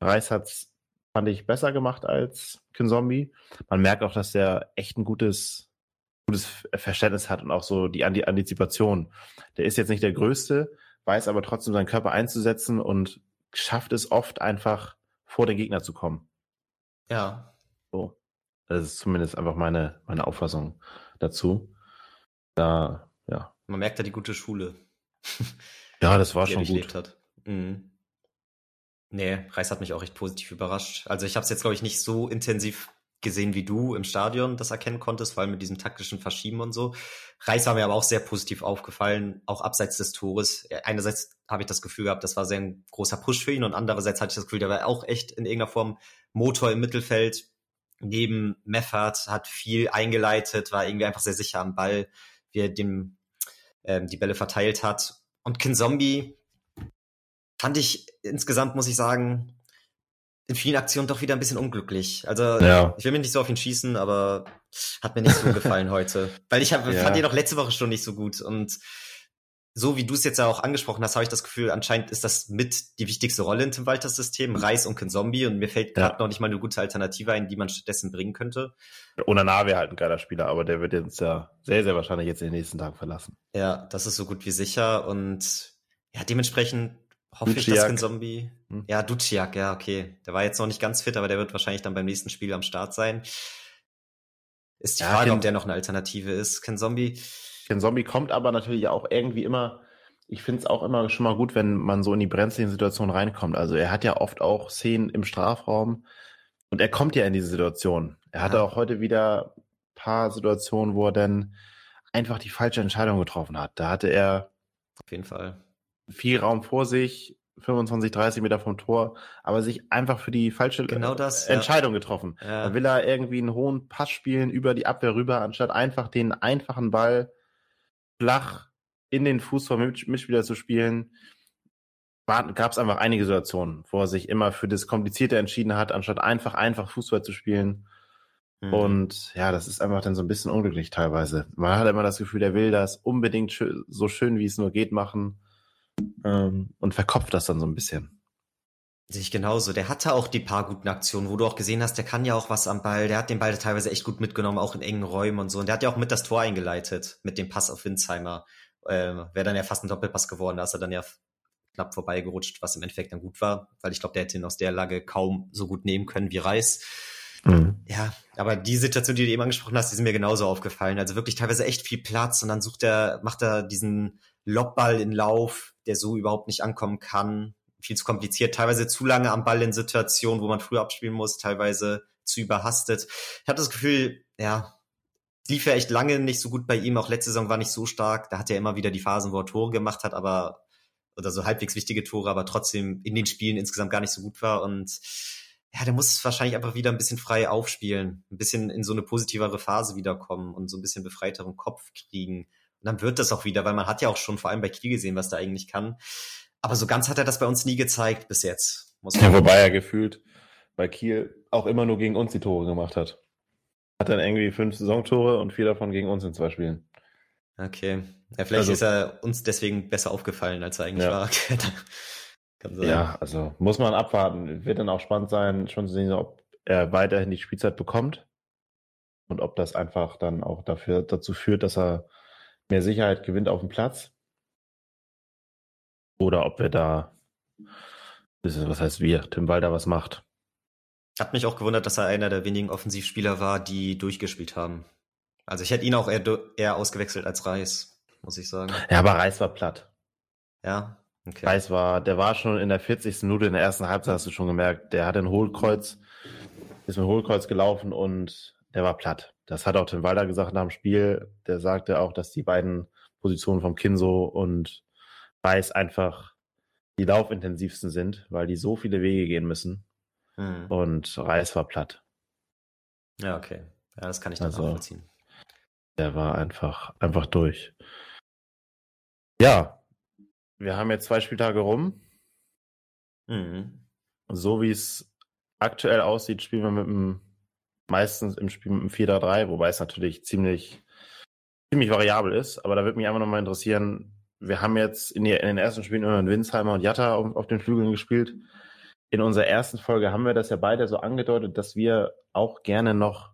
[SPEAKER 1] Reis hat es, fand ich, besser gemacht als Kinzombie. Man merkt auch, dass er echt ein gutes, gutes Verständnis hat und auch so die Antizipation. Der ist jetzt nicht der Größte, weiß aber trotzdem seinen Körper einzusetzen und schafft es oft einfach vor den Gegner zu kommen.
[SPEAKER 2] Ja.
[SPEAKER 1] So. Das ist zumindest einfach meine, meine Auffassung dazu. Da, ja,
[SPEAKER 2] man merkt da die gute Schule.
[SPEAKER 1] ja, das war schon gut. Hat. Mhm.
[SPEAKER 2] Nee, Reis hat mich auch recht positiv überrascht. Also ich habe es jetzt, glaube ich, nicht so intensiv gesehen wie du im Stadion das erkennen konntest, vor allem mit diesem taktischen Verschieben und so. Reis war mir aber auch sehr positiv aufgefallen, auch abseits des Tores. Einerseits habe ich das Gefühl gehabt, das war sehr ein großer Push für ihn und andererseits hatte ich das Gefühl, der war auch echt in irgendeiner Form Motor im Mittelfeld. Neben Meffert hat viel eingeleitet, war irgendwie einfach sehr sicher am Ball, wie er dem ähm, die Bälle verteilt hat. Und Kinzombie fand ich insgesamt, muss ich sagen, in vielen Aktionen doch wieder ein bisschen unglücklich. Also ja. ich will mich nicht so auf ihn schießen, aber hat mir nicht so gefallen heute. Weil ich hab, ja. fand ihn auch letzte Woche schon nicht so gut. Und so wie du es jetzt ja auch angesprochen hast, habe ich das Gefühl, anscheinend ist das mit die wichtigste Rolle in Tim Walters System, Reis und Zombie. Und mir fällt gerade ja. noch nicht mal eine gute Alternative ein, die man stattdessen bringen könnte.
[SPEAKER 1] Onana wäre halt ein geiler Spieler, aber der wird uns ja sehr, sehr wahrscheinlich jetzt in den nächsten Tagen verlassen.
[SPEAKER 2] Ja, das ist so gut wie sicher. Und ja, dementsprechend hoffe Duciak. ich, dass Zombie. Hm. Ja, Duciak, ja, okay. Der war jetzt noch nicht ganz fit, aber der wird wahrscheinlich dann beim nächsten Spiel am Start sein. Ist die ja, Frage, ob der noch eine Alternative ist. Zombie.
[SPEAKER 1] Ken Zombie kommt aber natürlich auch irgendwie immer, ich finde es auch immer schon mal gut, wenn man so in die brenzlichen Situationen reinkommt. Also er hat ja oft auch Szenen im Strafraum und er kommt ja in diese Situation. Er hatte ja. auch heute wieder ein paar Situationen, wo er dann einfach die falsche Entscheidung getroffen hat. Da hatte er
[SPEAKER 2] auf jeden Fall
[SPEAKER 1] viel Raum vor sich, 25, 30 Meter vom Tor, aber sich einfach für die falsche
[SPEAKER 2] genau das,
[SPEAKER 1] Entscheidung ja. getroffen. Ja. Da will er irgendwie einen hohen Pass spielen über die Abwehr rüber, anstatt einfach den einfachen Ball flach in den Fuß vom Mitspieler zu spielen. gab es einfach einige Situationen, wo er sich immer für das Komplizierte entschieden hat, anstatt einfach, einfach Fußball zu spielen. Mhm. Und ja, das ist einfach dann so ein bisschen unglücklich teilweise. Man hat immer das Gefühl, er will das unbedingt so schön, wie es nur geht, machen ähm, und verkopft das dann so ein bisschen.
[SPEAKER 2] Sehe ich genauso. Der hatte auch die paar guten Aktionen, wo du auch gesehen hast, der kann ja auch was am Ball. Der hat den Ball teilweise echt gut mitgenommen, auch in engen Räumen und so. Und der hat ja auch mit das Tor eingeleitet, mit dem Pass auf Winsheimer. Ähm, Wäre dann ja fast ein Doppelpass geworden, da ist er dann ja knapp vorbeigerutscht, was im Endeffekt dann gut war, weil ich glaube, der hätte ihn aus der Lage kaum so gut nehmen können wie Reis. Mhm. Ja, aber die Situation, die du eben angesprochen hast, die sind mir genauso aufgefallen. Also wirklich teilweise echt viel Platz und dann sucht er, macht er diesen Lobball in Lauf, der so überhaupt nicht ankommen kann viel zu kompliziert, teilweise zu lange am Ball in Situationen, wo man früher abspielen muss, teilweise zu überhastet. Ich habe das Gefühl, ja, lief ja echt lange nicht so gut bei ihm. Auch letzte Saison war nicht so stark. Da hat er immer wieder die Phasen, wo er Tore gemacht hat, aber oder so halbwegs wichtige Tore, aber trotzdem in den Spielen insgesamt gar nicht so gut war. Und ja, der muss wahrscheinlich einfach wieder ein bisschen frei aufspielen, ein bisschen in so eine positivere Phase wiederkommen und so ein bisschen befreiteren Kopf kriegen. Und dann wird das auch wieder, weil man hat ja auch schon vor allem bei Kiel gesehen, was da eigentlich kann. Aber so ganz hat er das bei uns nie gezeigt bis jetzt.
[SPEAKER 1] ja, wobei er gefühlt bei Kiel auch immer nur gegen uns die Tore gemacht hat. Hat dann irgendwie fünf Saisontore und vier davon gegen uns in zwei Spielen.
[SPEAKER 2] Okay. Ja, vielleicht also, ist er uns deswegen besser aufgefallen, als er eigentlich ja. war.
[SPEAKER 1] ja, also muss man abwarten. Wird dann auch spannend sein, schon zu sehen, ob er weiterhin die Spielzeit bekommt und ob das einfach dann auch dafür dazu führt, dass er mehr Sicherheit gewinnt auf dem Platz. Oder ob wir da, was heißt wir, Tim Walder was macht.
[SPEAKER 2] Hat mich auch gewundert, dass er einer der wenigen Offensivspieler war, die durchgespielt haben. Also ich hätte ihn auch eher, eher ausgewechselt als Reis, muss ich sagen.
[SPEAKER 1] Ja, aber Reis war platt.
[SPEAKER 2] Ja,
[SPEAKER 1] okay. Reis war, der war schon in der 40. Minute in der ersten Halbzeit, hast du schon gemerkt, der hat ein Hohlkreuz, ist mit Hohlkreuz gelaufen und der war platt. Das hat auch Tim Walder gesagt nach dem Spiel. Der sagte auch, dass die beiden Positionen vom Kinso und Reis einfach die laufintensivsten sind, weil die so viele Wege gehen müssen. Hm. Und Reis war platt.
[SPEAKER 2] Ja, okay. Ja, das kann ich dann also, nachvollziehen.
[SPEAKER 1] Der war einfach, einfach durch. Ja, wir haben jetzt zwei Spieltage rum. Mhm. So wie es aktuell aussieht, spielen wir mit dem, meistens im Spiel mit dem 4-3, wobei es natürlich ziemlich, ziemlich variabel ist. Aber da würde mich einfach nochmal interessieren, wir haben jetzt in, die, in den ersten Spielen immer Winsheimer und Jatta auf, auf, den Flügeln gespielt. In unserer ersten Folge haben wir das ja beide so angedeutet, dass wir auch gerne noch,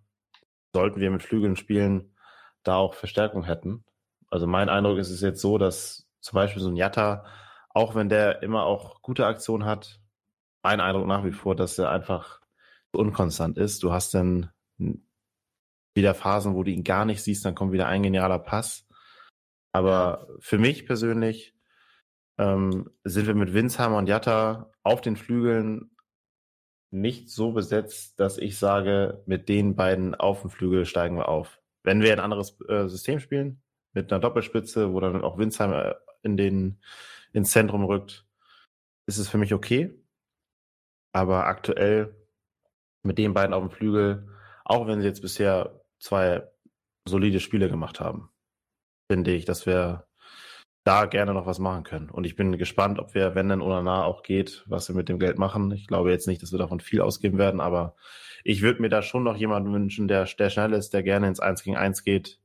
[SPEAKER 1] sollten wir mit Flügeln spielen, da auch Verstärkung hätten. Also mein Eindruck ist es jetzt so, dass zum Beispiel so ein Jatta, auch wenn der immer auch gute Aktionen hat, mein Eindruck nach wie vor, dass er einfach unkonstant ist. Du hast dann wieder Phasen, wo du ihn gar nicht siehst, dann kommt wieder ein genialer Pass. Aber für mich persönlich ähm, sind wir mit Winsheimer und Jatta auf den Flügeln nicht so besetzt, dass ich sage, mit den beiden auf dem Flügel steigen wir auf. Wenn wir ein anderes äh, System spielen, mit einer Doppelspitze, wo dann auch Winsheimer in den, ins Zentrum rückt, ist es für mich okay. Aber aktuell mit den beiden auf dem Flügel, auch wenn sie jetzt bisher zwei solide Spiele gemacht haben, finde ich, dass wir da gerne noch was machen können. Und ich bin gespannt, ob wir, wenn denn oder nah auch geht, was wir mit dem Geld machen. Ich glaube jetzt nicht, dass wir davon viel ausgeben werden, aber ich würde mir da schon noch jemanden wünschen, der, der schnell ist, der gerne ins 1 gegen 1 geht,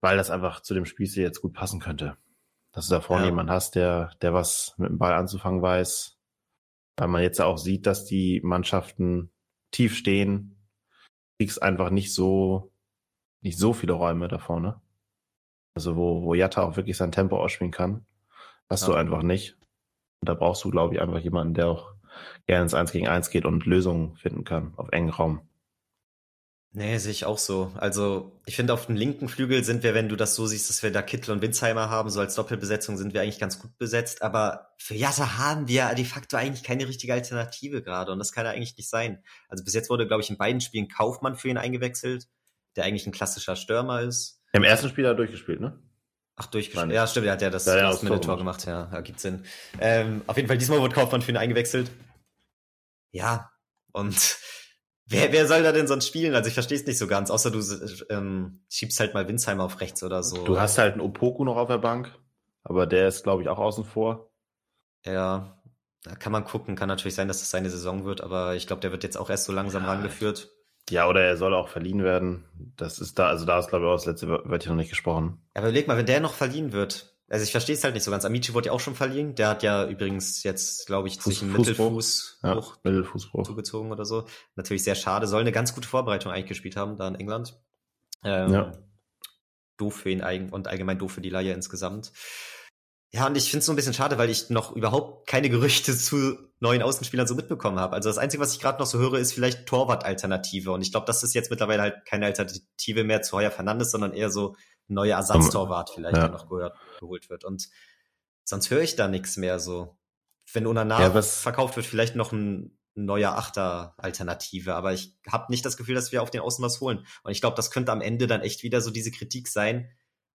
[SPEAKER 1] weil das einfach zu dem Spiel jetzt gut passen könnte. Dass du da vorne ja. jemanden hast, der, der was mit dem Ball anzufangen weiß. Weil man jetzt auch sieht, dass die Mannschaften tief stehen, kriegst einfach nicht so, nicht so viele Räume da vorne. Also wo, wo Jatta auch wirklich sein Tempo ausspielen kann. Hast ja. du einfach nicht. Und da brauchst du, glaube ich, einfach jemanden, der auch gerne ins 1 gegen 1 geht und Lösungen finden kann auf engen Raum.
[SPEAKER 2] Nee, sehe ich auch so. Also, ich finde, auf dem linken Flügel sind wir, wenn du das so siehst, dass wir da Kittel und Winsheimer haben, so als Doppelbesetzung sind wir eigentlich ganz gut besetzt. Aber für Jatta haben wir de facto eigentlich keine richtige Alternative gerade. Und das kann ja eigentlich nicht sein. Also, bis jetzt wurde, glaube ich, in beiden Spielen Kaufmann für ihn eingewechselt, der eigentlich ein klassischer Stürmer ist.
[SPEAKER 1] Im ersten Spiel hat er durchgespielt, ne?
[SPEAKER 2] Ach, durchgespielt. Ja, stimmt, er hat ja das, ja, ja, das Tor gemacht, ja, ja, gibt Sinn. Ähm, auf jeden Fall, diesmal wurde Kaufmann für ihn eingewechselt. Ja, und wer, wer soll da denn sonst spielen? Also ich verstehe es nicht so ganz, außer du ähm, schiebst halt mal Winsheimer auf rechts oder so.
[SPEAKER 1] Du hast halt einen Opoku noch auf der Bank, aber der ist, glaube ich, auch außen vor.
[SPEAKER 2] Ja, da kann man gucken. Kann natürlich sein, dass das seine Saison wird, aber ich glaube, der wird jetzt auch erst so langsam ja, rangeführt.
[SPEAKER 1] Ja, oder er soll auch verliehen werden. Das ist da, also da ist, glaube ich, auch das letzte Wörtchen noch nicht gesprochen.
[SPEAKER 2] Aber überleg mal, wenn der noch verliehen wird. Also ich verstehe es halt nicht so ganz. Amici wurde ja auch schon verliehen. Der hat ja übrigens jetzt, glaube ich, Fuß, sich einen Mittelfußbruch ja, Mittelfußbruch zugezogen oder so. Natürlich sehr schade. Soll eine ganz gute Vorbereitung eigentlich gespielt haben, da in England. Ähm, ja. Doof für ihn und allgemein doof für die Laie insgesamt. Ja, und ich finde es so ein bisschen schade, weil ich noch überhaupt keine Gerüchte zu neuen Außenspielern so mitbekommen habe. Also das Einzige, was ich gerade noch so höre, ist vielleicht Torwart-Alternative. Und ich glaube, das ist jetzt mittlerweile halt keine Alternative mehr zu Heuer Fernandes, sondern eher so ein neuer Ersatztorwart vielleicht, ja. der noch gehört, geholt wird. Und sonst höre ich da nichts mehr so. Wenn Unana ja, verkauft wird, vielleicht noch ein neuer Achter-Alternative. Aber ich habe nicht das Gefühl, dass wir auf den Außen was holen. Und ich glaube, das könnte am Ende dann echt wieder so diese Kritik sein,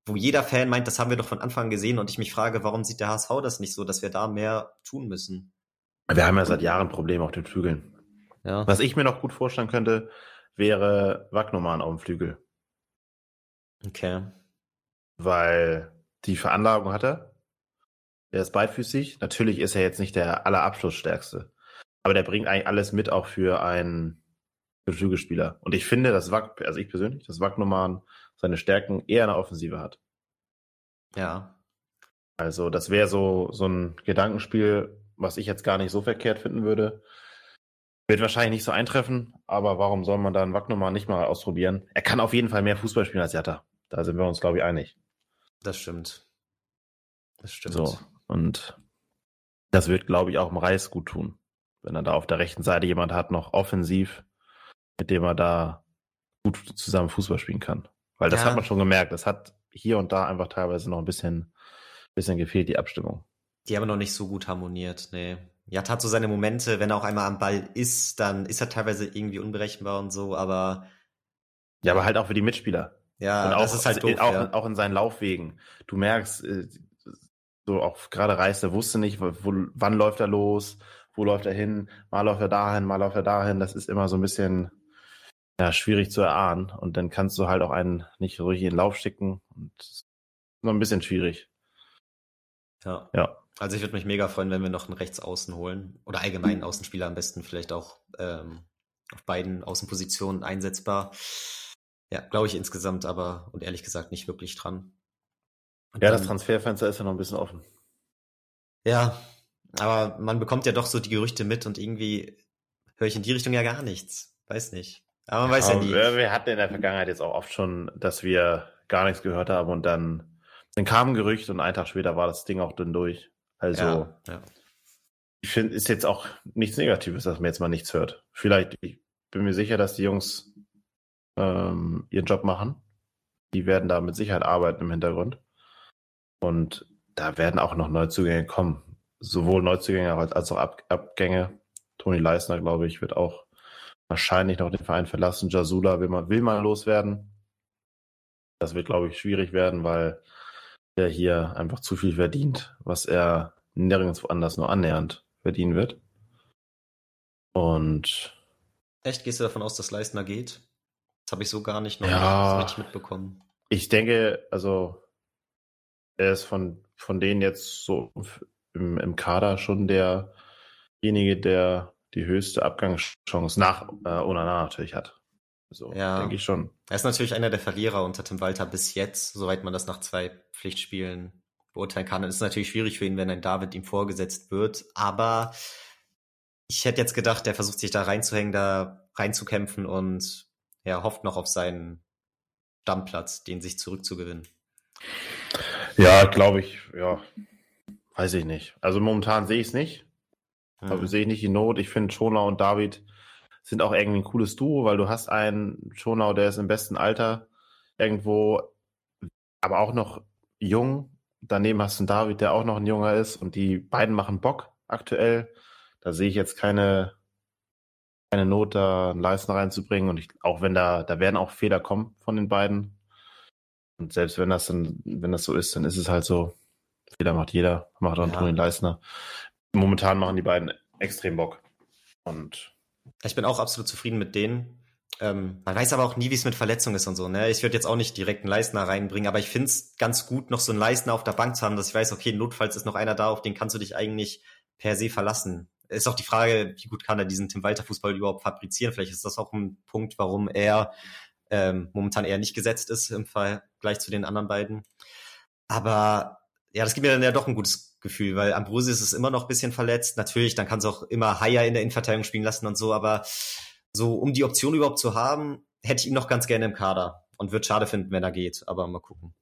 [SPEAKER 2] wo jeder Fan meint, das haben wir doch von Anfang gesehen und ich mich frage, warum sieht der HSV das nicht so, dass wir da mehr tun müssen?
[SPEAKER 1] Wir haben ja seit Jahren Probleme auf den Flügeln. Ja. Was ich mir noch gut vorstellen könnte, wäre Wagnoman auf dem Flügel.
[SPEAKER 2] Okay.
[SPEAKER 1] Weil die Veranlagung hat er. Er ist beidfüßig. Natürlich ist er jetzt nicht der allerabschlussstärkste. Aber der bringt eigentlich alles mit, auch für einen Flügelspieler. Und ich finde, dass Wack, also ich persönlich, dass Wagnoman seine Stärken eher in der Offensive hat.
[SPEAKER 2] Ja.
[SPEAKER 1] Also das wäre so, so ein Gedankenspiel, was ich jetzt gar nicht so verkehrt finden würde. Wird wahrscheinlich nicht so eintreffen, aber warum soll man da einen Wagnumann nicht mal ausprobieren? Er kann auf jeden Fall mehr Fußball spielen als Jatta. Da sind wir uns, glaube ich, einig.
[SPEAKER 2] Das stimmt.
[SPEAKER 1] Das stimmt. So, und das wird, glaube ich, auch im Reis gut tun. Wenn er da auf der rechten Seite jemand hat, noch offensiv, mit dem er da gut zusammen Fußball spielen kann. Weil das ja. hat man schon gemerkt. Das hat hier und da einfach teilweise noch ein bisschen, bisschen gefehlt, die Abstimmung.
[SPEAKER 2] Die haben noch nicht so gut harmoniert, nee. Jatt hat so seine Momente, wenn er auch einmal am Ball ist, dann ist er teilweise irgendwie unberechenbar und so, aber.
[SPEAKER 1] Ja, aber halt auch für die Mitspieler.
[SPEAKER 2] Ja,
[SPEAKER 1] und auch, das ist halt doof, auch, ja. auch in seinen Laufwegen. Du merkst, äh, so auch gerade Reis, der wusste nicht, wo, wann läuft er los, wo läuft er hin, mal läuft er dahin, mal läuft er dahin. Das ist immer so ein bisschen, ja, schwierig zu erahnen. Und dann kannst du halt auch einen nicht ruhig in den Lauf schicken. Und nur ein bisschen schwierig.
[SPEAKER 2] Ja. Ja. Also ich würde mich mega freuen, wenn wir noch einen Rechtsaußen holen. Oder allgemeinen Außenspieler am besten vielleicht auch ähm, auf beiden Außenpositionen einsetzbar. Ja, glaube ich insgesamt aber und ehrlich gesagt nicht wirklich dran.
[SPEAKER 1] Und ja, dann, das Transferfenster ist ja noch ein bisschen offen.
[SPEAKER 2] Ja, aber man bekommt ja doch so die Gerüchte mit und irgendwie höre ich in die Richtung ja gar nichts. Weiß nicht. Aber man weiß ja nie.
[SPEAKER 1] Wir hatten in der Vergangenheit jetzt auch oft schon, dass wir gar nichts gehört haben und dann, dann kam ein Gerücht und einen Tag später war das Ding auch dünn durch. Also, ja, ja. ich finde, ist jetzt auch nichts Negatives, dass man jetzt mal nichts hört. Vielleicht, ich bin mir sicher, dass die Jungs ähm, ihren Job machen. Die werden da mit Sicherheit arbeiten im Hintergrund. Und da werden auch noch Neuzugänge kommen. Sowohl Neuzugänge als, als auch Ab Abgänge. Toni Leisner, glaube ich, wird auch wahrscheinlich noch den Verein verlassen. Jasula will mal, will mal loswerden. Das wird, glaube ich, schwierig werden, weil er hier einfach zu viel verdient, was er nirgendwo anders nur annähernd verdienen wird. Und.
[SPEAKER 2] Echt, gehst du davon aus, dass Leistner geht? Das habe ich so gar nicht noch ja, so richtig mitbekommen.
[SPEAKER 1] Ich denke, also er ist von, von denen jetzt so im, im Kader schon derjenige, der die höchste Abgangschance nach äh, Onana natürlich hat. So, ja. denke ich schon.
[SPEAKER 2] Er ist natürlich einer der Verlierer unter Tim Walter bis jetzt, soweit man das nach zwei Pflichtspielen beurteilen kann. Es ist natürlich schwierig für ihn, wenn ein David ihm vorgesetzt wird, aber ich hätte jetzt gedacht, der versucht sich da reinzuhängen, da reinzukämpfen und er hofft noch auf seinen Stammplatz, den sich zurückzugewinnen.
[SPEAKER 1] Ja, glaube ich, ja, weiß ich nicht. Also momentan sehe ich es nicht. Mhm. sehe ich nicht die Not. Ich finde, Schonau und David sind auch irgendwie ein cooles Duo, weil du hast einen Schonau, der ist im besten Alter irgendwo, aber auch noch jung. Daneben hast du einen David, der auch noch ein Junger ist und die beiden machen Bock aktuell. Da sehe ich jetzt keine, keine Not, da einen Leistner reinzubringen und ich, auch wenn da, da werden auch Fehler kommen von den beiden. Und selbst wenn das dann, wenn das so ist, dann ist es halt so. Fehler macht jeder, macht auch ja. Toni Leisner momentan machen die beiden extrem Bock. Und
[SPEAKER 2] ich bin auch absolut zufrieden mit denen. Ähm, man weiß aber auch nie, wie es mit Verletzungen ist und so. Ne? Ich würde jetzt auch nicht direkt einen Leistner reinbringen, aber ich finde es ganz gut, noch so einen Leistner auf der Bank zu haben, dass ich weiß, okay, notfalls ist noch einer da, auf den kannst du dich eigentlich per se verlassen. Ist auch die Frage, wie gut kann er diesen Tim Walter Fußball überhaupt fabrizieren? Vielleicht ist das auch ein Punkt, warum er ähm, momentan eher nicht gesetzt ist im Vergleich zu den anderen beiden. Aber ja, das gibt mir dann ja doch ein gutes Gefühl, weil Ambrosius ist immer noch ein bisschen verletzt. Natürlich, dann kann es auch immer Haier in der Innenverteidigung spielen lassen und so, aber so, um die Option überhaupt zu haben, hätte ich ihn noch ganz gerne im Kader und würde schade finden, wenn er geht, aber mal gucken.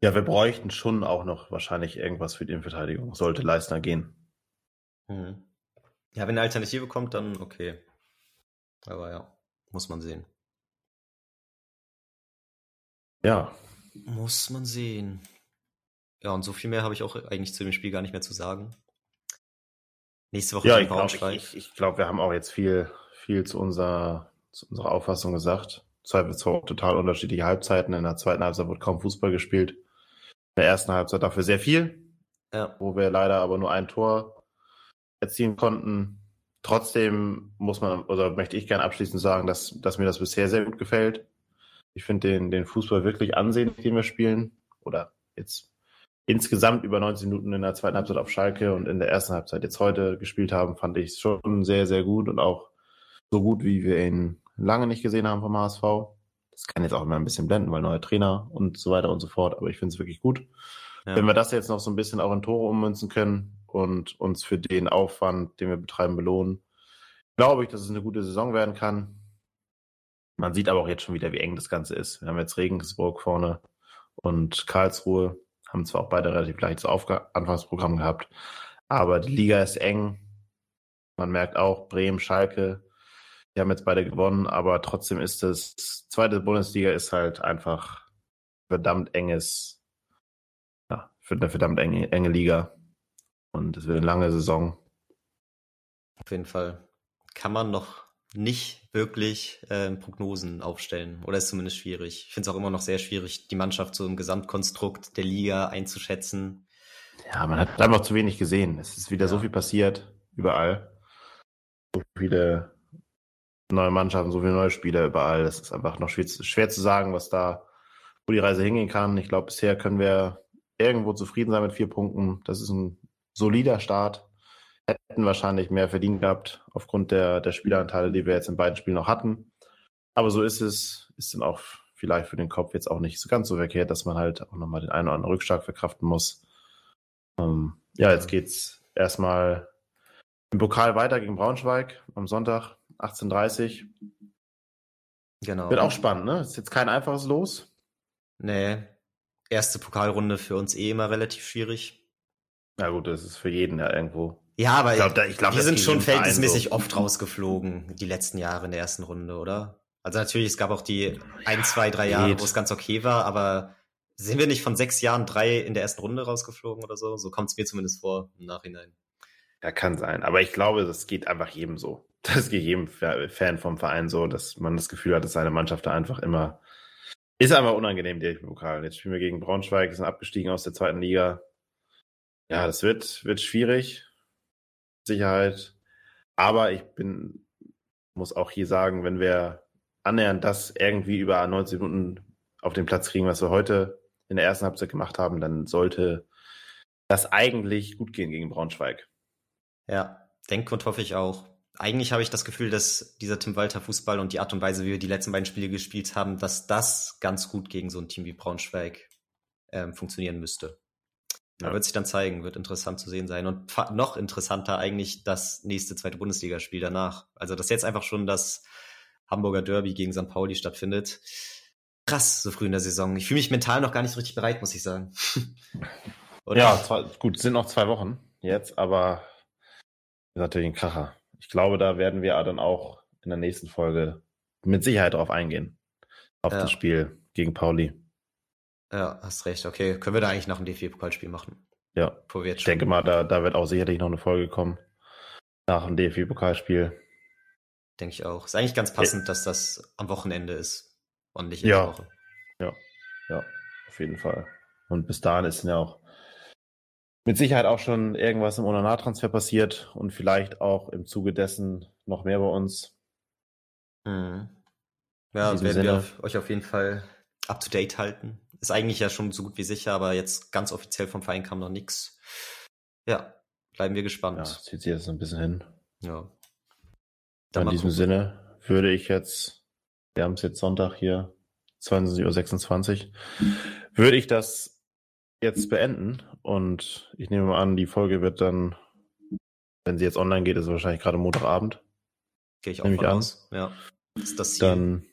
[SPEAKER 1] Ja, wir bräuchten schon auch noch wahrscheinlich irgendwas für die Innenverteidigung. Sollte Leistner gehen.
[SPEAKER 2] Mhm. Ja, wenn eine Alternative kommt, dann okay. Aber ja, muss man sehen.
[SPEAKER 1] Ja.
[SPEAKER 2] Muss man sehen. Ja, und so viel mehr habe ich auch eigentlich zu dem Spiel gar nicht mehr zu sagen. Nächste Woche
[SPEAKER 1] ja, ich glaube, ich, ich glaub, wir haben auch jetzt viel, viel zu, unserer, zu unserer Auffassung gesagt. Zwei zwar total unterschiedliche Halbzeiten. In der zweiten Halbzeit wurde kaum Fußball gespielt. In der ersten Halbzeit dafür sehr viel. Ja. Wo wir leider aber nur ein Tor erzielen konnten. Trotzdem muss man, oder möchte ich gerne abschließend sagen, dass, dass mir das bisher sehr gut gefällt. Ich finde den, den Fußball wirklich ansehnlich, den wir spielen. Oder jetzt insgesamt über 90 Minuten in der zweiten Halbzeit auf Schalke und in der ersten Halbzeit jetzt heute gespielt haben, fand ich schon sehr, sehr gut und auch so gut, wie wir ihn lange nicht gesehen haben vom HSV. Das kann jetzt auch immer ein bisschen blenden, weil neuer Trainer und so weiter und so fort, aber ich finde es wirklich gut. Ja. Wenn wir das jetzt noch so ein bisschen auch in Tore ummünzen können und uns für den Aufwand, den wir betreiben, belohnen, glaube ich, dass es eine gute Saison werden kann. Man sieht aber auch jetzt schon wieder, wie eng das Ganze ist. Wir haben jetzt Regensburg vorne und Karlsruhe haben zwar auch beide relativ Aufga Anfangsprogramm gehabt, aber die Liga ist eng. Man merkt auch, Bremen, Schalke, die haben jetzt beide gewonnen, aber trotzdem ist das zweite Bundesliga ist halt einfach verdammt enges, ja, für eine verdammt enge, enge Liga. Und es wird eine lange Saison.
[SPEAKER 2] Auf jeden Fall. Kann man noch nicht wirklich äh, Prognosen aufstellen. Oder ist zumindest schwierig. Ich finde es auch immer noch sehr schwierig, die Mannschaft so im Gesamtkonstrukt der Liga einzuschätzen.
[SPEAKER 1] Ja, man hat einfach zu wenig gesehen. Es ist wieder ja. so viel passiert, überall. So viele neue Mannschaften, so viele neue Spieler überall. Es ist einfach noch schwer, schwer zu sagen, was da, wo die Reise hingehen kann. Ich glaube, bisher können wir irgendwo zufrieden sein mit vier Punkten. Das ist ein solider Start hätten wahrscheinlich mehr verdient gehabt, aufgrund der, der Spieleranteile, die wir jetzt in beiden Spielen noch hatten. Aber so ist es, ist dann auch vielleicht für den Kopf jetzt auch nicht so ganz so verkehrt, dass man halt auch nochmal den einen oder anderen Rückschlag verkraften muss. Ähm, ja, jetzt geht's erstmal im Pokal weiter gegen Braunschweig am Sonntag, 18.30 Genau. Wird auch spannend, ne? Ist jetzt kein einfaches Los.
[SPEAKER 2] Nee. Erste Pokalrunde für uns eh immer relativ schwierig.
[SPEAKER 1] Na gut, das ist für jeden ja irgendwo
[SPEAKER 2] ja, aber ich glaub, da, ich glaub, wir sind schon verhältnismäßig so. oft rausgeflogen, die letzten Jahre in der ersten Runde, oder? Also natürlich, es gab auch die ein, zwei, drei Jahre, wo es ganz okay war, aber sind wir nicht von sechs Jahren drei in der ersten Runde rausgeflogen oder so? So kommt es mir zumindest vor im Nachhinein.
[SPEAKER 1] Ja, kann sein. Aber ich glaube, das geht einfach jedem so. Das geht jedem Fan vom Verein so, dass man das Gefühl hat, dass seine Mannschaft da einfach immer ist einfach unangenehm, der Pokal. Jetzt spielen wir gegen Braunschweig, sind abgestiegen aus der zweiten Liga. Ja, das wird, wird schwierig. Sicherheit. Aber ich bin, muss auch hier sagen, wenn wir annähernd das irgendwie über 90 Minuten auf den Platz kriegen, was wir heute in der ersten Halbzeit gemacht haben, dann sollte das eigentlich gut gehen gegen Braunschweig.
[SPEAKER 2] Ja, denke und hoffe ich auch. Eigentlich habe ich das Gefühl, dass dieser Tim Walter Fußball und die Art und Weise, wie wir die letzten beiden Spiele gespielt haben, dass das ganz gut gegen so ein Team wie Braunschweig ähm, funktionieren müsste. Ja. Wird sich dann zeigen, wird interessant zu sehen sein. Und noch interessanter eigentlich das nächste zweite Bundesligaspiel danach. Also, dass jetzt einfach schon das Hamburger Derby gegen St. Pauli stattfindet. Krass, so früh in der Saison. Ich fühle mich mental noch gar nicht so richtig bereit, muss ich sagen.
[SPEAKER 1] ja, zwei, gut, sind noch zwei Wochen jetzt, aber ist natürlich ein Kracher. Ich glaube, da werden wir dann auch in der nächsten Folge mit Sicherheit drauf eingehen. Auf ja. das Spiel gegen Pauli.
[SPEAKER 2] Ja, hast recht. Okay, können wir da eigentlich noch ein DFB-Pokalspiel machen?
[SPEAKER 1] Ja. Ich denke mal, da, da wird auch sicherlich noch eine Folge kommen. Nach dem DFB-Pokalspiel.
[SPEAKER 2] Denke ich auch. Ist eigentlich ganz passend, ja. dass das am Wochenende ist und nicht
[SPEAKER 1] in ja. der Woche. Ja, ja, auf jeden Fall. Und bis dahin ist ja auch mit Sicherheit auch schon irgendwas im Onana-Transfer passiert und vielleicht auch im Zuge dessen noch mehr bei uns.
[SPEAKER 2] Mhm. Ja, werden Sinne. wir euch auf jeden Fall up to date halten. Ist eigentlich ja schon so gut wie sicher, aber jetzt ganz offiziell vom Verein kam noch nichts. Ja, Bleiben wir gespannt.
[SPEAKER 1] Ja, zieht sich jetzt ein bisschen hin.
[SPEAKER 2] Ja.
[SPEAKER 1] In diesem gucken. Sinne würde ich jetzt, wir haben es jetzt Sonntag hier, 22.26 Uhr, würde ich das jetzt beenden und ich nehme mal an, die Folge wird dann, wenn sie jetzt online geht, ist es wahrscheinlich gerade Montagabend.
[SPEAKER 2] Gehe ich auch Nehme ich an. aus. Ja.
[SPEAKER 1] ist das Ziel. Dann,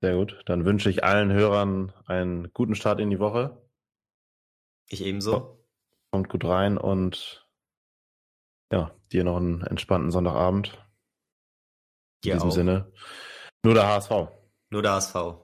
[SPEAKER 1] sehr gut. Dann wünsche ich allen Hörern einen guten Start in die Woche.
[SPEAKER 2] Ich ebenso.
[SPEAKER 1] Kommt gut rein und ja, dir noch einen entspannten Sonntagabend. In dir diesem auch. Sinne. Nur der HSV.
[SPEAKER 2] Nur der HSV.